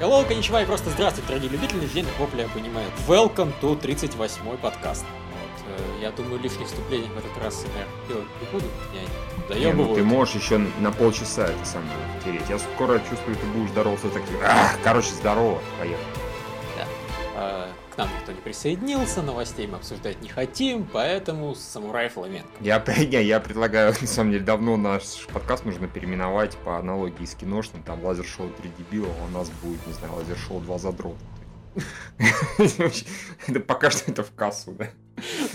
Hello, коничева и просто здравствуйте, дорогие любители ежедневных вопля понимают. Welcome to 38-й подкаст. Вот, э, я думаю, лишних вступлений в этот раз я делать не буду. Я не, ну ты можешь еще на полчаса это самое втереть. Я скоро чувствую, ты будешь здороваться так. Ах, короче, здорово, поехали. Нам никто не присоединился, новостей мы обсуждать не хотим, поэтому самурай фламенко. Я, не, я предлагаю, на самом деле, давно наш подкаст нужно переименовать по аналогии с киношным, там лазер-шоу 3 дебила, а у нас будет, не знаю, лазер-шоу 2 задрота. Это пока что это в кассу, да?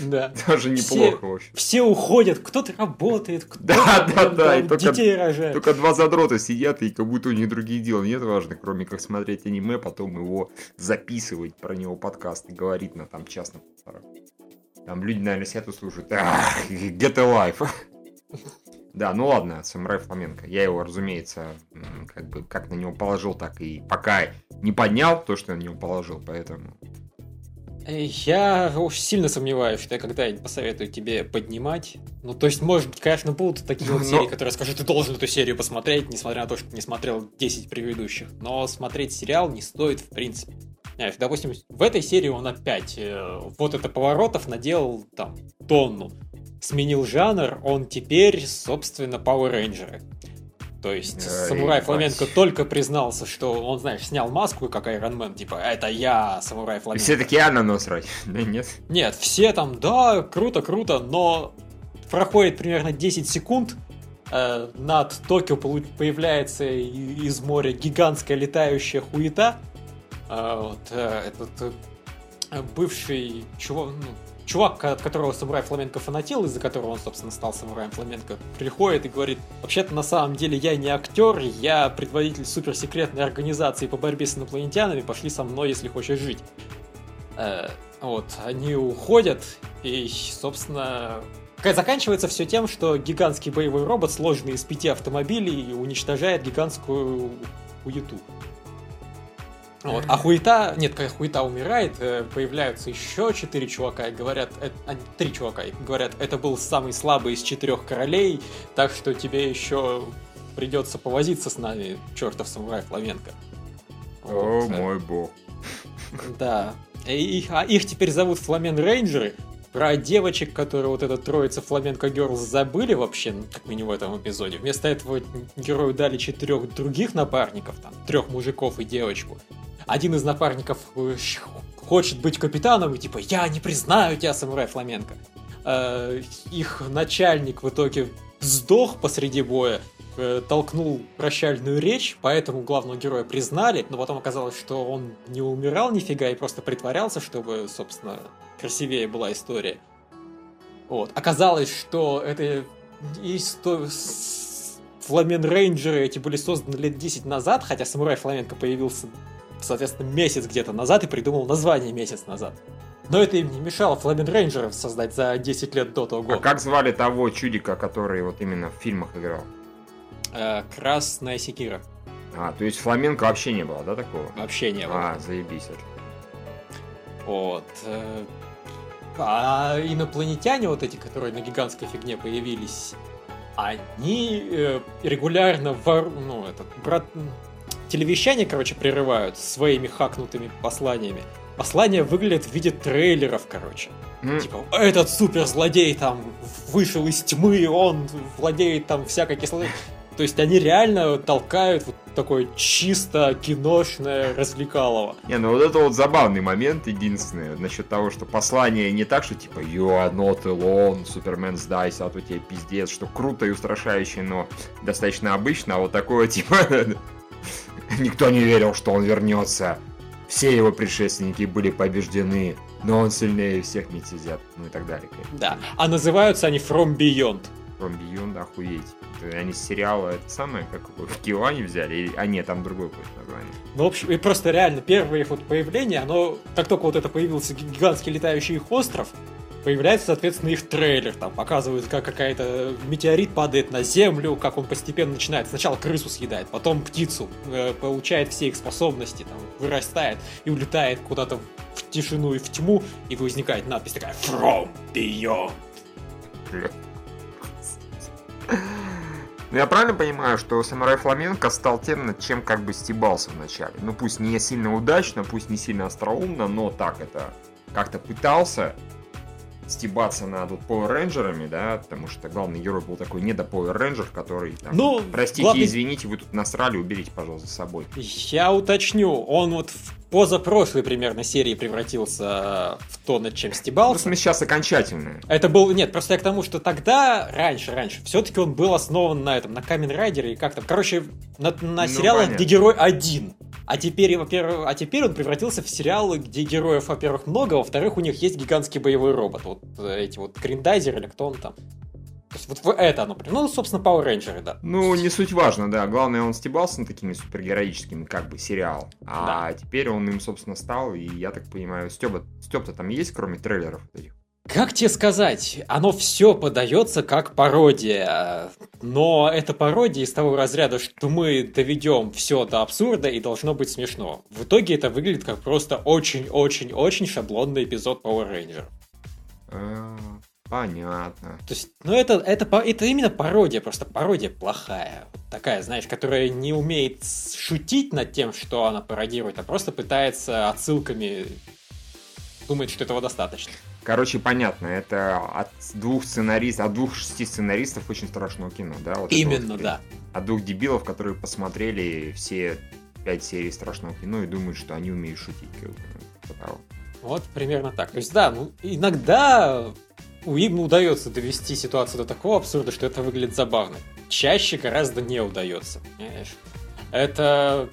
Да. Тоже неплохо, все, в общем. Все уходят, кто-то работает, кто-то да, да, да, и только, детей рожает. Только два задрота сидят, и как будто у них других дел нет важно, кроме как смотреть аниме, потом его записывать, про него подкаст и говорить на там частном Там люди, наверное, сидят и слушают. Get a life. Да, ну ладно, Самурай Фламенко. Я его, разумеется, как бы как на него положил, так и пока не поднял то, что я на него положил, поэтому я очень сильно сомневаюсь, что я когда-нибудь посоветую тебе поднимать. Ну, то есть, может быть, конечно, будут такие вот серии, которые скажут, ты должен эту серию посмотреть, несмотря на то, что ты не смотрел 10 предыдущих. Но смотреть сериал не стоит в принципе. Знаешь, допустим, в этой серии он опять э, вот это поворотов наделал там тонну. Сменил жанр, он теперь, собственно, Power Ranger. То есть Ой, самурай Фламенко только признался, что он, знаешь, снял маску, как Iron Man, типа, это я, самурай Фламенко. Все таки я на нос вроде, да нет? Нет, все там, да, круто, круто, но проходит примерно 10 секунд, э, над Токио появляется из моря гигантская летающая хуета, э, вот, э, этот э, бывший чувак, ну, чувак, от которого самурай фламенко фанател, из-за которого он, собственно, стал самураем фламенко, приходит и говорит, вообще-то на самом деле я не актер, я предводитель суперсекретной организации по борьбе с инопланетянами, пошли со мной, если хочешь жить. Э, вот, они уходят, и, собственно, заканчивается все тем, что гигантский боевой робот, сложенный из пяти автомобилей, уничтожает гигантскую уюту. Вот. А хуета, нет, когда хуета умирает, э, появляются еще четыре чувака и говорят, это, а, три чувака, и говорят, это был самый слабый из четырех королей, так что тебе еще придется повозиться с нами, чертов самурай Фламенко. О, вот. мой бог. Да. И, а их теперь зовут Фламен Рейнджеры. Про девочек, которые вот эта троица Фламенко Герлс забыли вообще, ну, как минимум в этом эпизоде. Вместо этого герою дали четырех других напарников, там, трех мужиков и девочку один из напарников э, хочет быть капитаном, и типа, я не признаю тебя, самурай фламенко. Э, их начальник в итоге сдох посреди боя, э, толкнул прощальную речь, поэтому главного героя признали, но потом оказалось, что он не умирал нифига и просто притворялся, чтобы, собственно, красивее была история. Вот. Оказалось, что это история Фламен Рейнджеры эти были созданы лет 10 назад, хотя Самурай Фламенко появился соответственно, месяц где-то назад и придумал название месяц назад. Но это им не мешало Фламен Рейнджеров создать за 10 лет до того. А как звали того чудика, который вот именно в фильмах играл? Э, Красная Секира. А, то есть фламенко вообще не было, да, такого? Вообще не было. А, заебись. Вот. А инопланетяне вот эти, которые на гигантской фигне появились, они э, регулярно вор... ну, этот, брат телевещание, короче, прерывают своими хакнутыми посланиями. Послания выглядят в виде трейлеров, короче. Mm. Типа, этот суперзлодей там вышел из тьмы, он владеет там всякой кислотой. То есть они реально толкают вот такое чисто киношное развлекалово. Не, ну вот это вот забавный момент единственный насчет того, что послание не так, что типа You are not alone, Супермен сдайся, а то тебе пиздец, что круто и устрашающе, но достаточно обычно, а вот такое типа Никто не верил, что он вернется. Все его предшественники были побеждены, но он сильнее всех нетизят, ну и так далее. Да, а называются они From Beyond. From Beyond, охуеть. Они с сериала это самое, как в Киоане взяли, а нет, там другое какое-то название. Ну, в общем, и просто реально первое их вот появление, оно, как только вот это появился гигантский летающий их остров, появляется, соответственно, их трейлер. Там показывают, как какая-то метеорит падает на землю, как он постепенно начинает. Сначала крысу съедает, потом птицу, э, получает все их способности, там, вырастает и улетает куда-то в тишину и в тьму, и возникает надпись такая «From Beyond». Ну, я правильно понимаю, что Самурай Фламенко стал тем, над чем как бы стебался вначале? Ну, пусть не сильно удачно, пусть не сильно остроумно, но так это как-то пытался стебаться над вот Power Рейнджерами, да, потому что главный герой был такой не до Power Рейнджер, который там, Ну, простите, главный- извините, вы тут насрали, уберите, пожалуйста, за собой. Я уточню, он вот в позапрошлой примерно серии превратился в то, над чем Ну, в стебался. смысле, сейчас окончательное. Это был, нет, просто я к тому, что тогда, раньше, раньше, все-таки он был основан на этом, на Камен Райдере и как там, короче, на, на Ну, сериалах, понятно. где герой один. А теперь, во-первых, а теперь он превратился в сериалы, где героев, во-первых, много, а во-вторых, у них есть гигантский боевой робот. Вот э, эти вот Гриндайзер или кто он там. То есть вот это оно, ну, собственно, Power Рейнджеры, да. Ну, не суть важно, да. Главное, он стебался над такими супергероическими, как бы, сериал. А теперь он им, собственно, стал, и я так понимаю, Стёба, Стёб-то там есть, кроме трейлеров этих? Как тебе сказать, оно все подается как пародия, но это пародия из того разряда, что мы доведем все до абсурда и должно быть смешно. В итоге это выглядит как просто очень-очень-очень шаблонный эпизод Power Ranger. А, понятно. То есть, ну это, это, это именно пародия, просто пародия плохая. Такая, знаешь, которая не умеет шутить над тем, что она пародирует, а просто пытается отсылками думает, что этого достаточно. Короче, понятно, это от двух сценаристов, от двух шести сценаристов очень страшного кино, да? Вот Именно, вот, да. От двух дебилов, которые посмотрели все пять серий страшного кино и думают, что они умеют шутить. Типа. Вот примерно так. То есть, да, ну, иногда им удается довести ситуацию до такого абсурда, что это выглядит забавно. Чаще гораздо не удается, понимаешь? Это,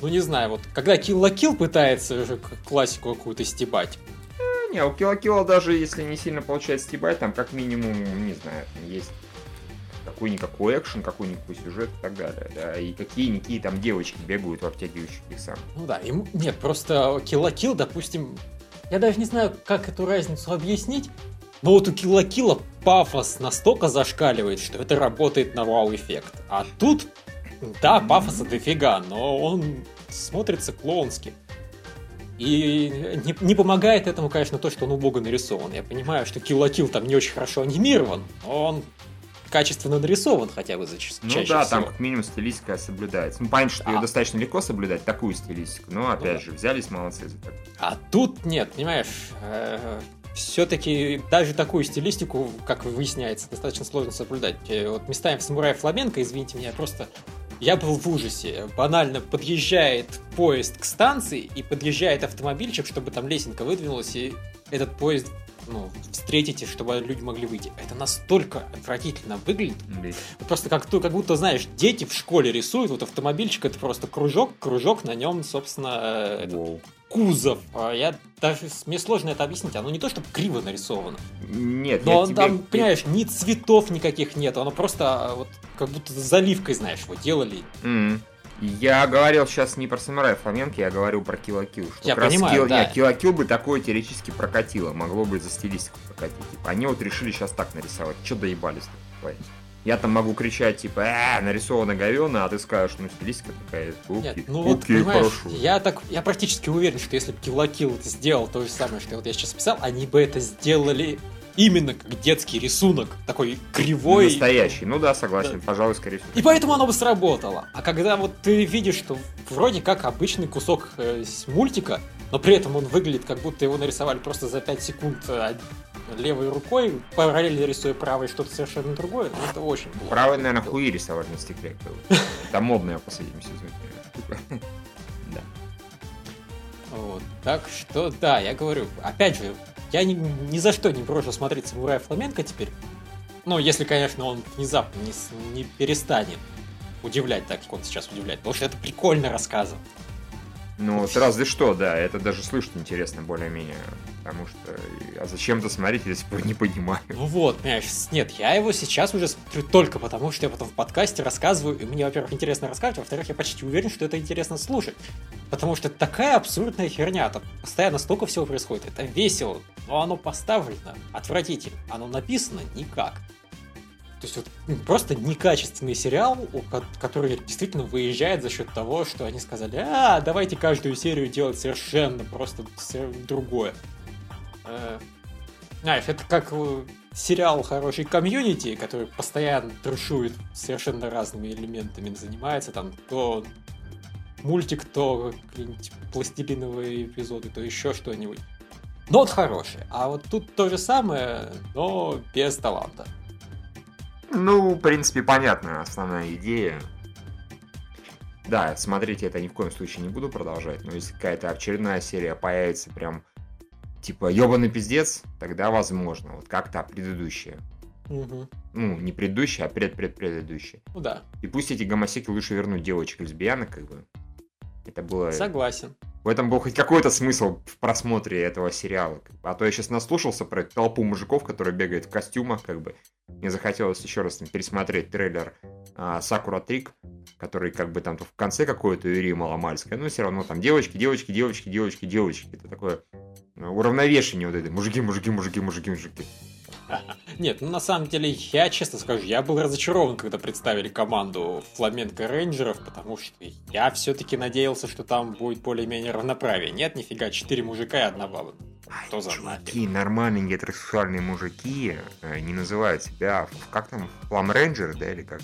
ну не знаю, вот когда Kill la Kill пытается классику какую-то стебать, Не, у Килла Килла даже если не сильно получается стебать, там как минимум, не знаю, есть какой-никакой экшен, какой-никакой сюжет и так далее, да, и какие-никакие там девочки бегают в обтягивающих их ну да, ему... нет, просто la Kill, допустим, я даже не знаю, как эту разницу объяснить, но вот у la Kill пафос настолько зашкаливает, что это работает на вау-эффект. А тут, да, пафоса дофига, но он смотрится клоунски. И не, не помогает этому, конечно, то, что он убого нарисован. Я понимаю, что Kill там не очень хорошо анимирован, но он качественно нарисован хотя бы за ча- Ну чаще да, всего. там как минимум стилистика соблюдается. Ну, понятно, что ее А. достаточно легко соблюдать, такую стилистику, но опять да. же, взялись молодцы за так. А тут нет, понимаешь, все-таки даже такую стилистику, как выясняется, достаточно сложно соблюдать. Э, Вот местами в «Самурае Фламенко», извините меня, просто я был в ужасе. Банально подъезжает поезд к станции и подъезжает автомобильчик, чтобы там лесенка выдвинулась, и этот поезд ну, встретите, чтобы люди могли выйти. Это настолько отвратительно выглядит. Блин. Просто как, то, как будто, знаешь, дети в школе рисуют, вот автомобильчик это просто кружок, кружок, на нем, собственно, э, этот. Кузов. А Я даже мне сложно это объяснить. Оно не то, чтобы криво нарисовано, Нет, но я тебе... там, понимаешь, ни цветов никаких нет. Оно просто а, вот как будто заливкой, знаешь, его делали. М. Я говорил сейчас не про самурая Фоменко, я говорю про Килла Килл. Что Я понимаю, Kill- да. Нет, Kill бы такое теоретически прокатило, могло бы за стилистику прокатить. Типа, они вот решили сейчас так нарисовать. Че доебались такое? Я там могу кричать, типа, э, нарисовано говёно, а ты скажешь, ну, стилистика такая, окей, Нет, ну вот, окей, хорошо. я так, я практически уверен, что если бы Kill это сделал то же самое, что вот я сейчас писал, они бы это сделали именно как детский рисунок, такой кривой. Настоящий, ну да, согласен, пожалуй, скорее всего. И поэтому оно бы сработало. А когда вот ты видишь, что вроде как обычный кусок э, мультика, но при этом он выглядит, как будто его нарисовали просто за 5 секунд э, левой рукой, параллельно рисуя правой что-то совершенно другое, это очень плохо. Правый, наверное, хуи рисовали на стекле. Это модная в последнем сезоне штука. Да. Вот. Так что, да, я говорю, опять же, я ни, ни за что не брошу смотреть «Самурая Фламенко» теперь. Ну, если, конечно, он внезапно не, не перестанет удивлять так, как он сейчас удивляет. Потому что это прикольно рассказывать. Ну, вот разве что, да, это даже слышать интересно более-менее. Потому что, а зачем это смотреть, я сих пор не понимаю. Ну вот, понимаешь, нет, я его сейчас уже смотрю только потому, что я потом в подкасте рассказываю, и мне, во-первых, интересно рассказывать, а во-вторых, я почти уверен, что это интересно слушать. Потому что такая абсурдная херня, там постоянно столько всего происходит, это весело, но оно поставлено отвратительно, оно написано никак. То есть вот м, просто некачественный сериал, который действительно выезжает за счет того, что они сказали, а, давайте каждую серию делать совершенно просто другое. Э, Знаешь, это как э, сериал хороший комьюнити, который постоянно трешует совершенно разными элементами, занимается там то мультик, то пластилиновые эпизоды, то еще что-нибудь. Но вот хороший. А вот тут то же самое, но без таланта. Ну, в принципе, понятная основная идея. Да, смотрите, это ни в коем случае не буду продолжать, но если какая-то очередная серия появится прям типа ебаный пиздец, тогда возможно. Вот как то предыдущая. Угу. Ну, не предыдущая, а предпредпредыдущая. Ну да, И пусть эти гомосеки лучше вернуть девочек лесбиянок, как бы. Это было... согласен. В этом был хоть какой-то смысл в просмотре этого сериала. А то я сейчас наслушался про толпу мужиков, которые бегают в костюмах, как бы. Мне захотелось еще раз пересмотреть трейлер а, Сакура Трик, который как бы там в конце какое-то Юрия Маломальская. Но все равно там девочки, девочки, девочки, девочки, девочки. Это такое э, уравновешение вот это. Мужики, мужики, мужики, мужики, мужики. Нет, ну на самом деле, я честно скажу, я был разочарован, когда представили команду Фламенко Рейнджеров, потому что я все-таки надеялся, что там будет более-менее равноправие. Нет, нифига, четыре мужика и одна баба. Что за Чуваки, нормальные гетеросексуальные мужики э, не называют себя, как там, Флам Рейнджеры, да, или как?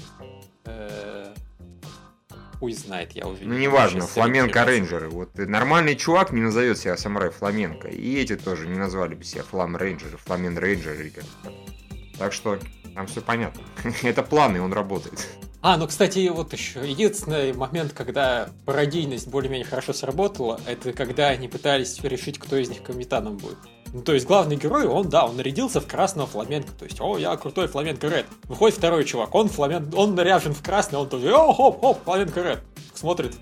Хуй знает, я уже Ну, неважно, сейчас фламенко рейнджеры. Вот нормальный чувак не назовет себя самурай фламенко. И эти тоже не назвали бы себя флам рейнджеры, фламен рейнджеры. Так что там все понятно. Это план, и он работает. А, ну, кстати, вот еще единственный момент, когда пародийность более-менее хорошо сработала, это когда они пытались решить, кто из них капитаном будет. Ну, то есть главный герой, он, да, он нарядился в красного фламенко. То есть, о, я крутой фламенко Ред. Выходит второй чувак, он фламен... он наряжен в красный, он тоже, о, хоп, хоп, фламенко Ред. Смотрит,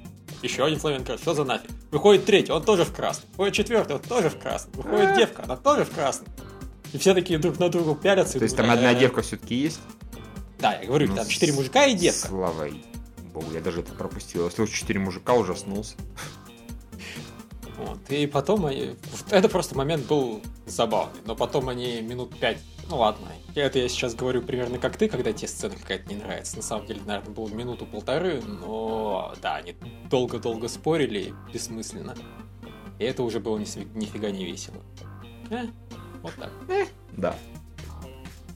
еще один фламенко Ред, что за нафиг? Выходит третий, он тоже в красный. Выходит четвертый, он тоже в красный. Выходит девка, она тоже в красный. И все такие друг на друга пялятся. То есть там одна «Э, девка все-таки есть? Да, я говорю, Ну, там четыре мужика и девка. Слава богу, я даже это пропустил. Если уж четыре мужика, ужаснулся. Вот. И потом они... Это просто момент был забавный. Но потом они минут пять... Ну ладно, это я сейчас говорю примерно как ты, когда тебе сцена какая-то не нравится. На самом деле, наверное, было минуту-полторы, но да, они долго-долго спорили, бессмысленно. И это уже было ни нифига не весело. Э, вот так. Да.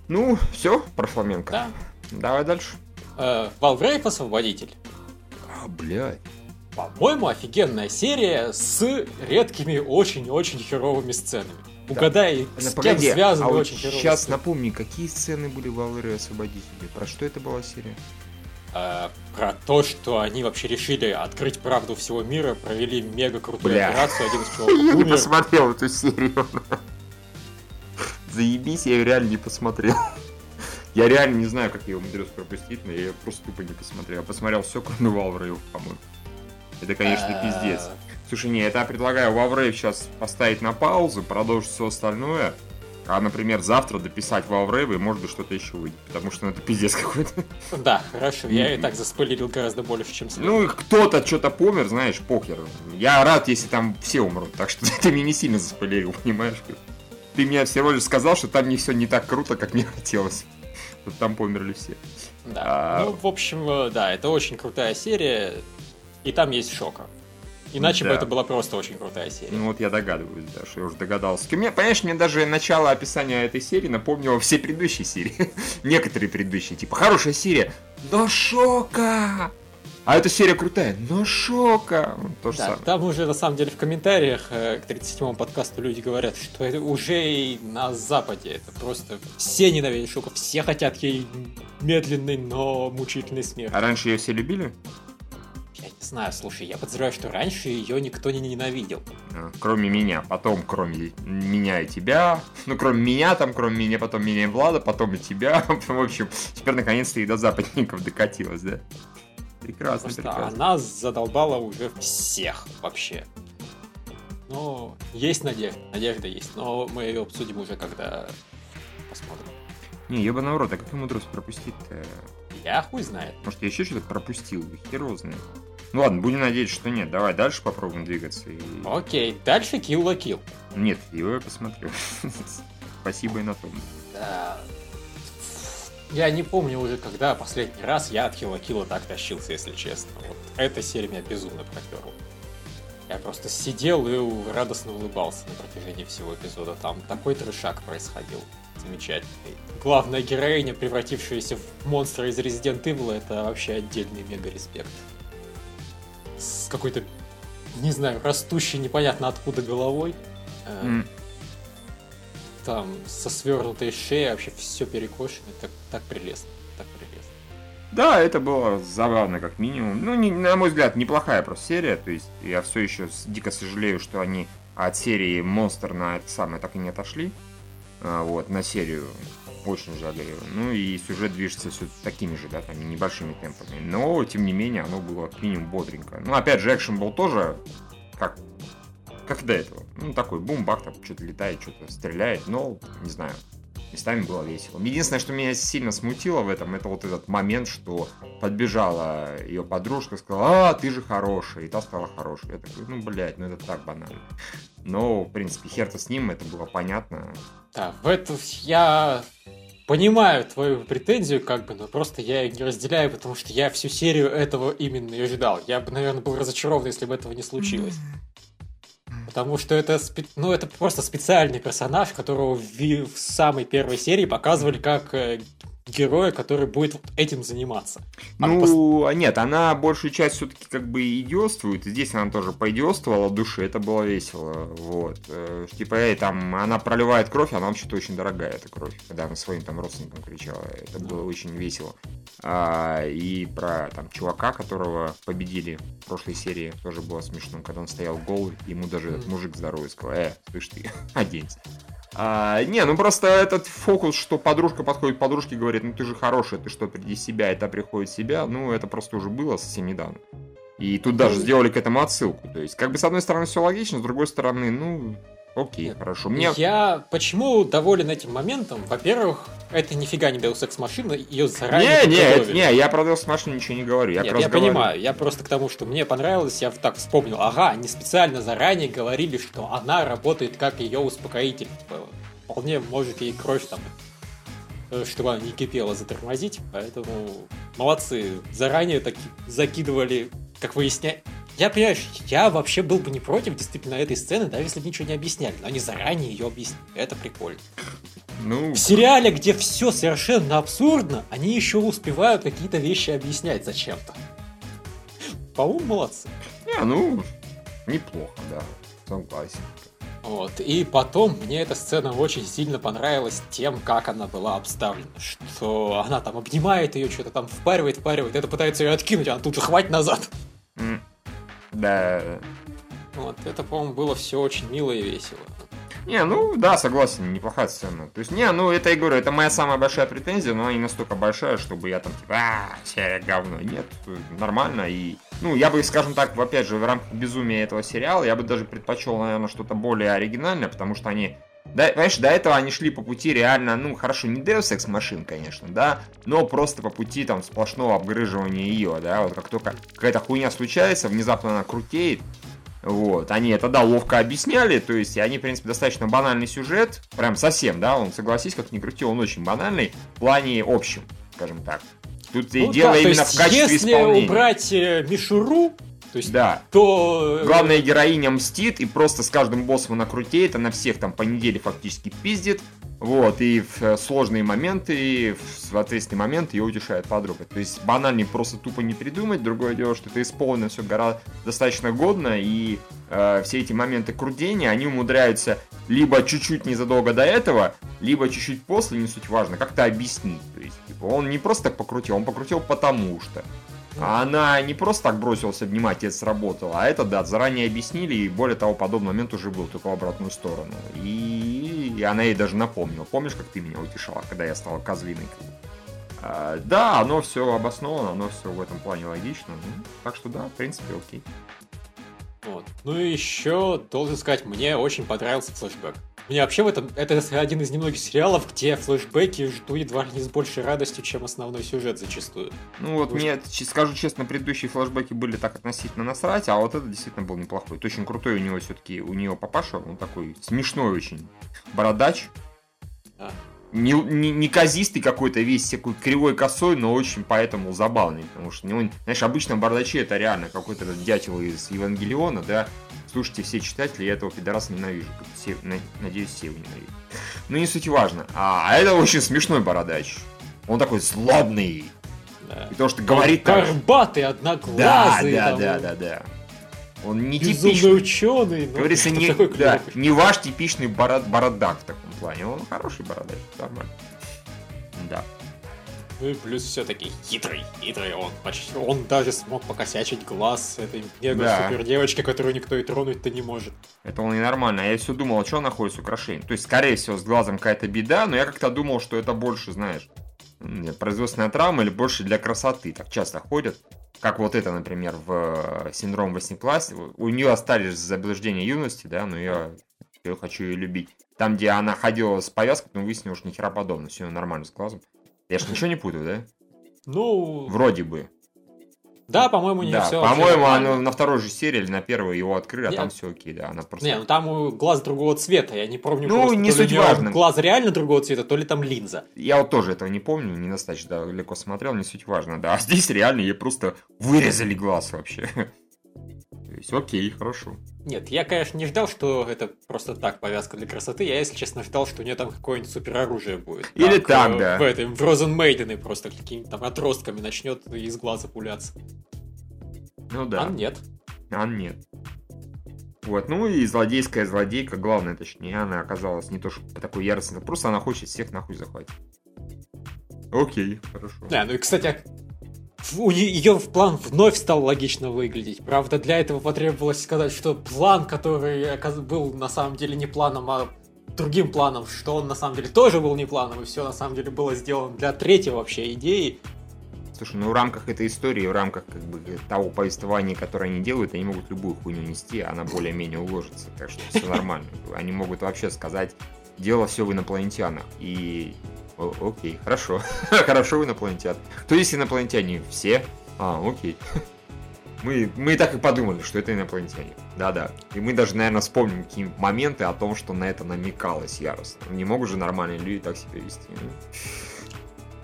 Ну, все про фламенко. Да. Давай дальше. Э, Valve освободитель. А, блядь. По-моему, офигенная серия с редкими очень-очень херовыми сценами. Угадай, Ну, с кем погоди, связаны а вот очень херовые сейчас сцены. напомни, какие сцены были в Аллере Освободителей? Про что это была серия? Э, про то, что они вообще решили открыть правду всего мира, провели мега крутую Бля. операцию, один из Я человек не посмотрел эту серию. Заебись, я ее реально не посмотрел. Я реально не знаю, как я ее умудрился пропустить, но я ее просто тупо не посмотрел. Я посмотрел все, кроме Валврейв, по-моему. Это, конечно, Э, пиздец. Слушай, не, это я предлагаю Валврейв сейчас поставить на паузу, продолжить все остальное. А, например, завтра дописать Валврейв, и может быть что-то еще выйдет. Потому что ну, это пиздец какой-то. Да, хорошо, я и так заспойлерил гораздо больше, чем следует. Ну, кто-то что-то помер, знаешь, похер. Я рад, если там все умрут. Так что ты меня не сильно заспойлерил, понимаешь? Ты мне всего лишь сказал, что там не все не так круто, как мне хотелось. Вот там померли все. Да. а- Ну, в общем, э, да, это очень крутая серия, и там есть шока. Иначе бы Да. это была просто очень крутая серия. Ну вот я догадываюсь, да, что я уже догадался. Мне, понимаешь, мне даже начало описания этой серии напомнило все предыдущие серии. Некоторые предыдущие, типа, хорошая серия, но шока! А эта серия крутая, но шока! То же Да, самое. там уже на самом деле в комментариях э, к 37-му подкасту люди говорят, что это уже и на Западе. Это просто все ненавидят Шока, все хотят ей медленный, но мучительный смерть. А раньше ее все любили? Я не знаю, слушай, я подозреваю, что раньше ее никто не ненавидел. А, Кроме меня, потом кроме меня и тебя. Ну, кроме меня, там, кроме меня, потом меня и Влада, потом и тебя. В общем, теперь наконец-то и до западников докатилась, да? Прекрасно, Просто прекрасно. она задолбала уже всех вообще. Но есть надежда, надежда есть, но мы ее обсудим уже, когда посмотрим. Не, ебаный рот, а как я умудрился пропустить-то? Я хуй знает. Может, я еще что-то пропустил? Хер его знает. Ну ладно, будем надеяться, что нет. Давай дальше попробуем двигаться. И... Окей, дальше Kill la Kill. Нет, его я посмотрел. Спасибо и на том. Да. Я не помню уже, когда последний раз я от Kill так тащился, если честно. Вот эта серия меня безумно проперла. Я просто сидел и радостно улыбался на протяжении всего эпизода. Там такой трешак происходил. Замечательный. Главная героиня, превратившаяся в монстра из Resident Evil, это вообще отдельный мега-респект. С какой-то, не знаю, растущей непонятно откуда головой. Mm. Там со свернутой шеей вообще все перекошено. Так, так прелестно. Так прелестно. Да, это было забавно, как минимум. Ну, не, на мой взгляд, неплохая просто серия. То есть я все еще дико сожалею, что они от серии Монстр на это самое так и не отошли. А, вот, на серию. Очень жалею. Ну и сюжет движется все такими же, да, там, небольшими темпами. Но, тем не менее, оно было как минимум бодренько. Ну, опять же, экшен был тоже как, как до этого. Ну, такой бум-бах, там что-то летает, что-то стреляет, но, не знаю, местами было весело. Единственное, что меня сильно смутило в этом, это вот этот момент, что подбежала ее подружка, сказала, а, ты же хорошая, и та стала хорошей. Я такой, ну, блядь, ну это так банально. Но, в принципе, хер-то с ним, это было понятно. Да, в это я понимаю твою претензию, как бы, но просто я ее не разделяю, потому что я всю серию этого именно и ожидал. Я бы, наверное, был разочарован, если бы этого не случилось. Потому что это, ну, это просто специальный персонаж, которого в, в самой первой серии показывали как э, героя, который будет этим заниматься. Она ну, пос... нет, она большую часть все-таки как бы идиотствует. Здесь она тоже поидиотствовала в душе, это было весело. Вот. Э, типа, эй, там, она проливает кровь, она вообще-то очень дорогая, эта кровь. Когда она своим там родственникам кричала. Это было очень весело. А, и про там чувака, которого победили в прошлой серии, тоже было смешно, когда он стоял голый, ему даже этот мужик здоровый сказал, э, слышь ты, оденься. А, не, ну просто этот фокус, что подружка подходит к подружке и говорит, ну ты же хорошая, ты что, приди себя, это приходит себя, ну это просто уже было совсем недавно. И тут даже сделали к этому отсылку. То есть, как бы с одной стороны все логично, с другой стороны, ну, Окей, хорошо. Мне... Я почему доволен этим моментом? Во-первых, это нифига не Deus Ex машина, ее заранее Не, не, это, не, я про Deus Ex ничего не говорю. Я, Нет, я понимаю, я просто к тому, что мне понравилось, я так вспомнил, ага, они специально заранее говорили, что она работает как ее успокоитель. Вполне может ей кровь там э, чтобы она не кипела, затормозить. Поэтому молодцы. Заранее так закидывали, как выясняется, я, понимаешь, я вообще был бы не против действительно этой сцены, даже если бы ничего не объясняли. Но они заранее ее объяснили. Это прикольно. Ну... В сериале, где все совершенно абсурдно, они еще успевают какие-то вещи объяснять зачем-то. По-моему, молодцы. Не, ну, неплохо, да. Согласен. Вот. И потом мне эта сцена очень сильно понравилась тем, как она была обставлена. Что она там обнимает ее, что-то там впаривает, впаривает, это пытается ее откинуть, а она тут же хватит назад. Mm. Да. Вот, это, по-моему, было все очень мило и весело. Не, ну да, согласен, неплохая сцена. То есть, не, ну это я говорю, это моя самая большая претензия, но она не настолько большая, чтобы я там типа, а, серия говно. Нет, нормально. И, ну, я бы, скажем так, опять же, в рамках безумия этого сериала, я бы даже предпочел, наверное, что-то более оригинальное, потому что они да, понимаешь, до этого они шли по пути реально, ну, хорошо, не Deus Ex машин, конечно, да, но просто по пути там сплошного обгрыживания ее, да, вот как только какая-то хуйня случается, внезапно она крутеет, вот, они это, да, ловко объясняли, то есть они, в принципе, достаточно банальный сюжет, прям совсем, да, он, согласись, как ни крути, он очень банальный в плане общем, скажем так. Тут ну, и дело да, именно в качестве если исполнения. Если убрать э, мишуру, то есть, да. то... Э, Главная героиня мстит и просто с каждым боссом она крутеет, она всех там по неделе фактически пиздит. Вот, и в э, сложные моменты, и в ответственный момент ее утешает подруга. То есть банальнее просто тупо не придумать. Другое дело, что это исполнено все гораздо достаточно годно, и э, все эти моменты крутения, они умудряются либо чуть-чуть незадолго до этого, либо чуть-чуть после, не суть важно, как-то объяснить. То есть, типа, он не просто так покрутил, он покрутил потому что. А она не просто так бросилась обнимать, и это сработало, а это, да, заранее объяснили, и более того, подобный момент уже был, только в обратную сторону. И, и она ей даже напомнила. Помнишь, как ты меня утешала, когда я стала козлиной? А, да, оно все обосновано, оно все в этом плане логично. Ну, так что да, в принципе, окей. Вот. Ну и еще, должен сказать, мне очень понравился флешбэк. Мне вообще в этом... Это один из немногих сериалов, где флешбеки жду едва ли не с большей радостью, чем основной сюжет зачастую. Ну вот Потому мне, что... скажу честно, предыдущие флешбеки были так относительно насрать, а вот это действительно был неплохой. Это очень крутой у него все-таки, у нее папаша, он такой смешной очень бородач. Да. Не, не, неказистый какой-то весь такой кривой косой, но очень поэтому забавный. Потому что, ну, знаешь, обычно бардачи это реально какой-то дятел из Евангелиона, да. Слушайте, все читатели, я этого пидораса ненавижу. Все, надеюсь, все его ненавидят. Но не суть важно. А, а это очень смешной бородач. Он такой злобный. Да. Потому что говорит... Он горбатый, одноглазый. Да, да, там... да, да, да. Он не Безумный типичный. ученый. Ну, Говорится, не, да, не ваш типичный бород, бородак в таком плане. Он хороший бородач, нормально. Да. Ну и плюс все-таки хитрый, хитрый он. Почти, он даже смог покосячить глаз этой мега да. супер девочки, которую никто и тронуть-то не может. Это он ненормально. А я все думал, а что находится украшение. То есть, скорее всего, с глазом какая-то беда, но я как-то думал, что это больше, знаешь, производственная травма или больше для красоты. Так часто ходят. Как вот это, например, в э, синдром восьмипласти. У нее остались заблуждения юности, да, но я, я хочу ее любить. Там, где она ходила с повязкой, но выяснилось, что ни хера подобно. Все нормально с глазом. Я же ничего не путаю, да? Ну... Вроде бы. Да, по-моему, не да, все. По-моему, оно на второй же серии или на первой его открыли, а Нет. там все окей, да. Она просто... Не, ну там глаз другого цвета, я не помню. Ну, просто, не суть важно. Глаз реально другого цвета, то ли там линза. Я вот тоже этого не помню, не достаточно далеко смотрел, не суть важно, да. А здесь реально ей просто вырезали глаз вообще. То есть, окей, хорошо. Нет, я, конечно, не ждал, что это просто так повязка для красоты. Я, если честно, ждал, что у нее там какое-нибудь супероружие будет. Или так, э, да. В этом, в Розен Мейдены просто какими-то там отростками начнет из глаза пуляться. Ну да. А нет. А нет. Вот, ну и злодейская злодейка, главное, точнее, она оказалась не то, что такой яростной, просто она хочет всех нахуй захватить. Окей, хорошо. Да, ну и, кстати, у ее план вновь стал логично выглядеть. Правда, для этого потребовалось сказать, что план, который был на самом деле не планом, а другим планом, что он на самом деле тоже был не планом, и все на самом деле было сделано для третьей вообще идеи. Слушай, ну в рамках этой истории, в рамках как бы того повествования, которое они делают, они могут любую хуйню нести, она более-менее уложится. Так что все нормально. Они могут вообще сказать, дело все в инопланетянах. И окей, хорошо. хорошо в инопланетян. Кто есть инопланетяне? Все? А, окей. Мы, мы так и подумали, что это инопланетяне. Да-да. И мы даже, наверное, вспомним какие моменты о том, что на это намекалось яростно. Не могут же нормальные люди так себя вести. Ну.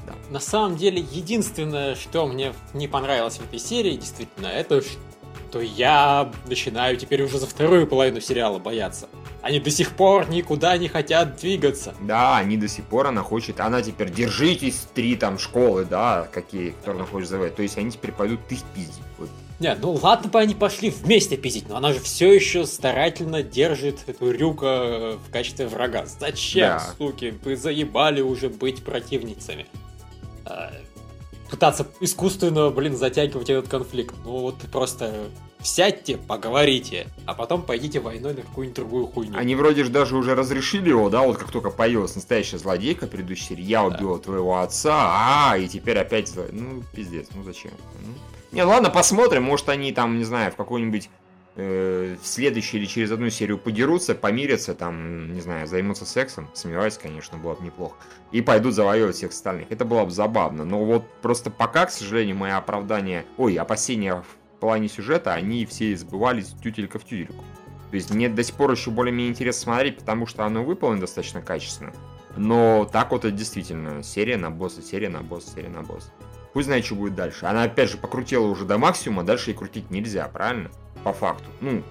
Да. На самом деле, единственное, что мне не понравилось в этой серии, действительно, это что я начинаю теперь уже за вторую половину сериала бояться. Они до сих пор никуда не хотят двигаться. Да, они до сих пор, она хочет, она теперь, держитесь, три там школы, да, какие, которые она хочет завоевать. То есть они теперь пойдут их пиздить. Вот. Не, ну ладно бы они пошли вместе пиздить, но она же все еще старательно держит эту Рюка в качестве врага. Зачем, да. суки, вы заебали уже быть противницами? Пытаться искусственно, блин, затягивать этот конфликт. Ну вот просто сядьте, поговорите, а потом пойдите войной на какую-нибудь другую хуйню. Они вроде же даже уже разрешили его, да, вот как только появилась настоящая злодейка предыдущей серии, я убил да. твоего отца, а, и теперь опять, ну, пиздец, ну зачем? Ну, не, ну ладно, посмотрим, может они там, не знаю, в какой-нибудь э, в следующей или через одну серию подерутся, помирятся, там, не знаю, займутся сексом, сомневаюсь, конечно, было бы неплохо, и пойдут завоевывать всех остальных. Это было бы забавно, но вот просто пока, к сожалению, мои оправдания, ой, опасения в плане сюжета, они все сбывались тютелька в тютельку. То есть мне до сих пор еще более-менее интересно смотреть, потому что оно выполнено достаточно качественно. Но так вот это действительно серия на босса, серия на босса, серия на босса. Пусть знает, что будет дальше. Она опять же покрутила уже до максимума, дальше и крутить нельзя, правильно? по факту. Ну,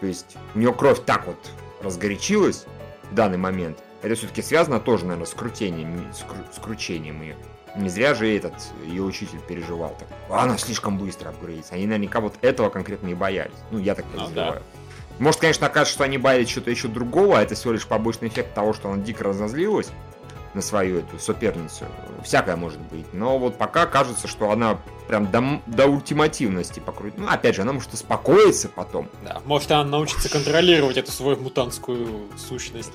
то есть у нее кровь так вот разгорячилась в данный момент. Это все-таки связано тоже, наверное, с крутением, с, кру- с кручением ее. Не зря же этот ее учитель переживал так. Она слишком быстро апгрейдится. Они наверняка вот этого конкретно и боялись. Ну, я так ну подозреваю. Ну, да. Может, конечно, окажется, что они боялись что-то еще другого, а это всего лишь побочный эффект того, что она дико разозлилась на свою эту соперницу. Всякое может быть. Но вот пока кажется, что она прям до, до ультимативности покрутит. Ну, опять же, она может успокоиться потом. Да, может, она научится контролировать эту свою мутантскую сущность.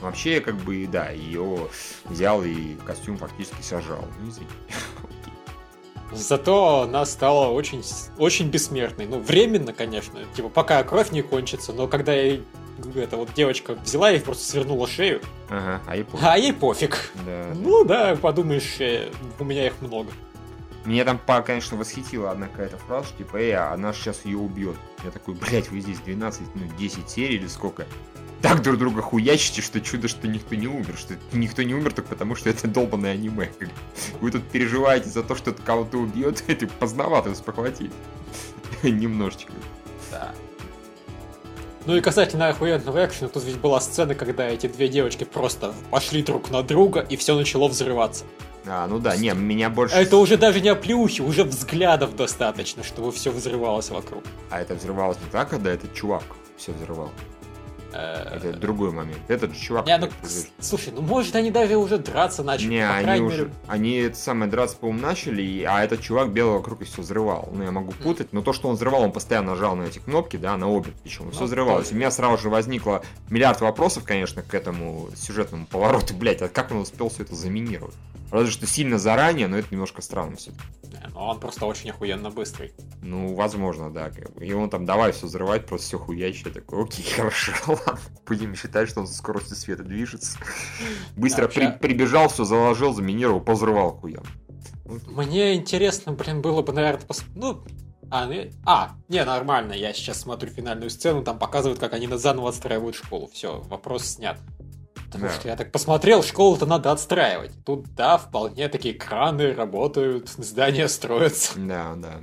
Вообще, как бы, да, ее взял и костюм фактически сажал. Ну, извините. Зато она стала очень, очень бессмертной. Ну, временно, конечно. Типа, пока кровь не кончится, но когда ей эта вот девочка взяла и просто свернула шею. Ага, а ей пофиг. А ей пофиг. Да, ну да, подумаешь, э, у меня их много. Меня там, конечно, восхитила одна какая-то фраза, типа, эй, а она сейчас ее убьет. Я такой, блядь, вы здесь 12, ну, 10 серий или сколько? так друг друга хуячите, что чудо, что никто не умер. Что никто не умер только потому, что это долбанное аниме. Вы тут переживаете за то, что это кого-то убьет, это поздновато спохватить. Немножечко. Да. Ну и касательно охуенного экшена, тут ведь была сцена, когда эти две девочки просто пошли друг на друга, и все начало взрываться. А, ну да, не, меня больше... Это уже даже не оплеухи, уже взглядов достаточно, чтобы все взрывалось вокруг. А это взрывалось не так, когда этот чувак все взрывал? Э, Это другой момент. Этот чувак... Не, ну, слушай, ну может они даже уже драться начали, Не, они уже, мере. они это самое драться, по-моему, начали, и- а этот чувак белого вокруг и все взрывал. Ну, я могу путать, но то, что он взрывал, он постоянно нажал на эти кнопки, да, на обе, причем все Ну, взрывалось. тоже. У меня сразу же возникло миллиард вопросов, конечно, к этому сюжетному повороту, блять, а как он успел все это заминировать? Разве что сильно заранее, но это немножко странно все. Не, ну он просто очень охуенно быстрый. Ну, возможно, да. И он там, давай все взрывать, просто все хуячить. Я такой, окей, хорошо, ладно. Будем считать, что он со скоростью света движется. Быстро при- прибежал, все заложил, заминировал, позрывал хуя. Мне интересно, блин, было бы, наверное, пос... Ну, а, ну, а, не, нормально, я сейчас смотрю финальную сцену, там показывают, как они на- заново отстраивают школу. Все, вопрос снят. Потому Да. что я так посмотрел, школу-то надо отстраивать. Тут, да, вполне такие краны работают, здания строятся. Да, да.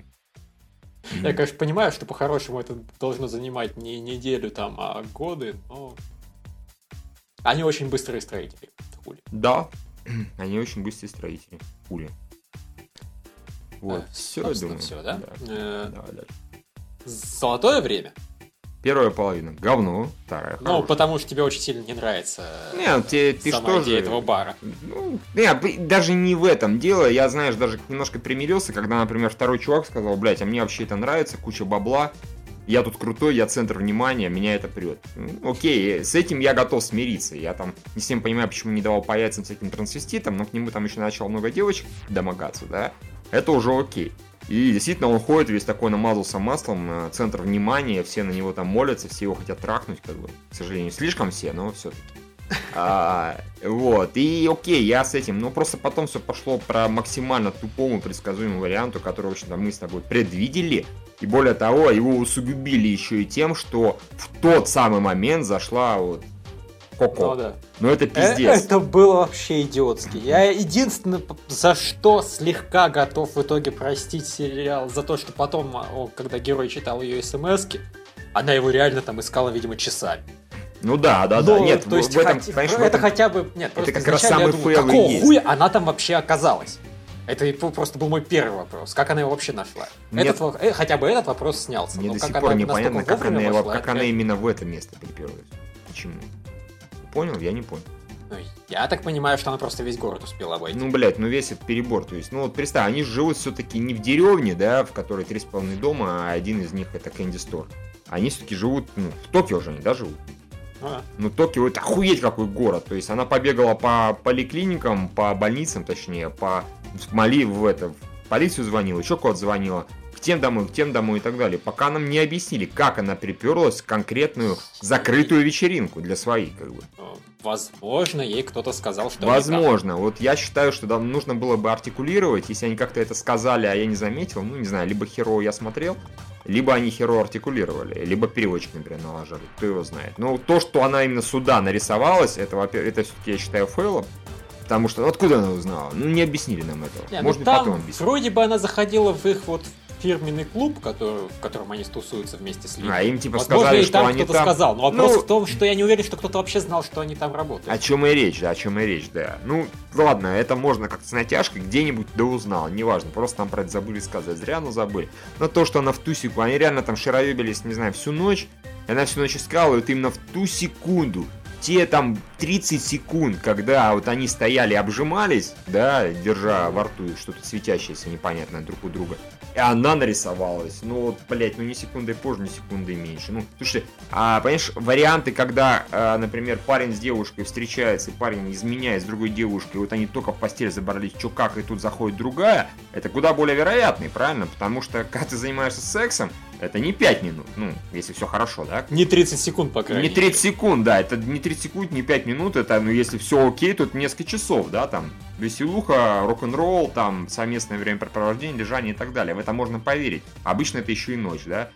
Я, конечно, понимаю, что по-хорошему это должно занимать не неделю, там, а годы, но... Они очень быстрые строители. Хули. Да, они очень быстрые строители. Пули. Вот, А, все, я думаю. всё, да? Э, Давай дальше. Золотое время? Первая половина. Говно. Вторая Ну, хорошая. потому что тебе очень сильно не нравится Не, ну, те- ты сама что идея же- этого бара. Ну, не, б- даже не в этом дело. Я, знаешь, даже немножко примирился, когда, например, второй чувак сказал, блядь, а мне вообще это нравится, куча бабла, я тут крутой, я центр внимания, меня это прет. Ну, Окей, с этим я готов смириться. Я там не всем понимаю, почему не давал по яйцам всяким трансвеститам, но к нему там еще начало много девочек домогаться, да? Это уже окей. И действительно, он ходит весь такой, намазался маслом, э, центр внимания, все на него там молятся, все его хотят трахнуть, как бы. К сожалению, слишком все, но все-таки. А, вот, и окей, я с этим, но просто потом все пошло про максимально тупому предсказуемому варианту, который, в общем-то, мы с тобой предвидели. И более того, его усугубили еще и тем, что в тот самый момент зашла вот Коко. Ну да. Ну это Э, пиздец. Это было вообще идиотски. Я единственное, за что слегка готов в итоге простить сериал, за то, что потом, а, когда герой читал ее смс она его реально там искала, видимо, часами. Ну да, да, да. Но, Нет, то в- есть, в этом, хотя- конечно, в это этом- хотя бы... Нет, просто как раз самый думаю, какого есть. хуя она там вообще оказалась? Это просто был мой первый вопрос. Как она его вообще нашла? Нет. Этот, э, хотя бы этот вопрос снялся. Мне но до как сих она пор настолько непонятно, как она, его- вошла, как это она именно в это место приперлась. Почему? Понял? Я не понял. Ну, я так понимаю, что она просто весь город успела обойти. Ну, блядь, ну весь этот перебор. То есть, ну вот представь, они живут все-таки не в деревне, да, в которой три с половиной дома, а один из них это Кэнди Стор. Они все-таки живут, ну, в Токио же они, да, живут. А, Ну, Токио это охуеть какой город. То есть она побегала по поликлиникам, по больницам, точнее, по в Мали, в это, в полицию звонила, еще куда звонила, тем домой, к тем домой и так далее. Пока нам не объяснили, как она приперлась в конкретную закрытую вечеринку для своих, как бы. ну, возможно, ей кто-то сказал, что... Возможно. Вот я считаю, что да, нужно было бы артикулировать, если они как-то это сказали, а я не заметил, ну, не знаю, либо херово я смотрел, либо они херово артикулировали, либо переводчик, например, налажали, кто его знает. Но то, что она именно сюда нарисовалась, это, во-первых, это все-таки я считаю фейлом, потому что ну, откуда она узнала? Ну, не объяснили нам этого. Не, ну Может быть, там потом объяснят. вроде бы она заходила в их вот фирменный клуб, который, в котором они тусуются вместе с Линой. А им типа Возможно, сказали, и что там они кто-то там... сказал. Но вопрос Ну- в том, что я не уверен, что кто-то вообще знал, что они там работают. О чем и речь, да, о чем и речь, да. Ну, ладно, это можно как-то с натяжкой где-нибудь да узнал, неважно, просто там про это забыли сказать, зря, но забыли. Но то, что она в ту секунду, они реально там шароебились, не знаю, всю ночь, и она всю ночь искала, и вот именно в ту секунду, те там 30 секунд, когда вот они стояли, обжимались, да, держа во рту что-то светящееся непонятное друг у друга, и она нарисовалась. Ну вот, блять, ну ни секундой позже, ни секундой меньше. Ну, слушай, а, понимаешь, варианты, когда, а, например, парень с девушкой встречается, и парень изменяет с другой девушкой, и вот они только в постель забрались, чё как, и тут заходит другая, это куда более вероятный, правильно? Потому что, когда ты занимаешься сексом, это не 5 минут, ну, если все хорошо, да? Не 30 секунд, по крайней Не 30 секунд, да, это не 30 секунд, не 5 минут, это, ну, если все окей, то это несколько часов, да, там, веселуха, рок-н-ролл, там, совместное времяпрепровождение, лежание и так далее. В это можно поверить. Обычно это еще и ночь, да.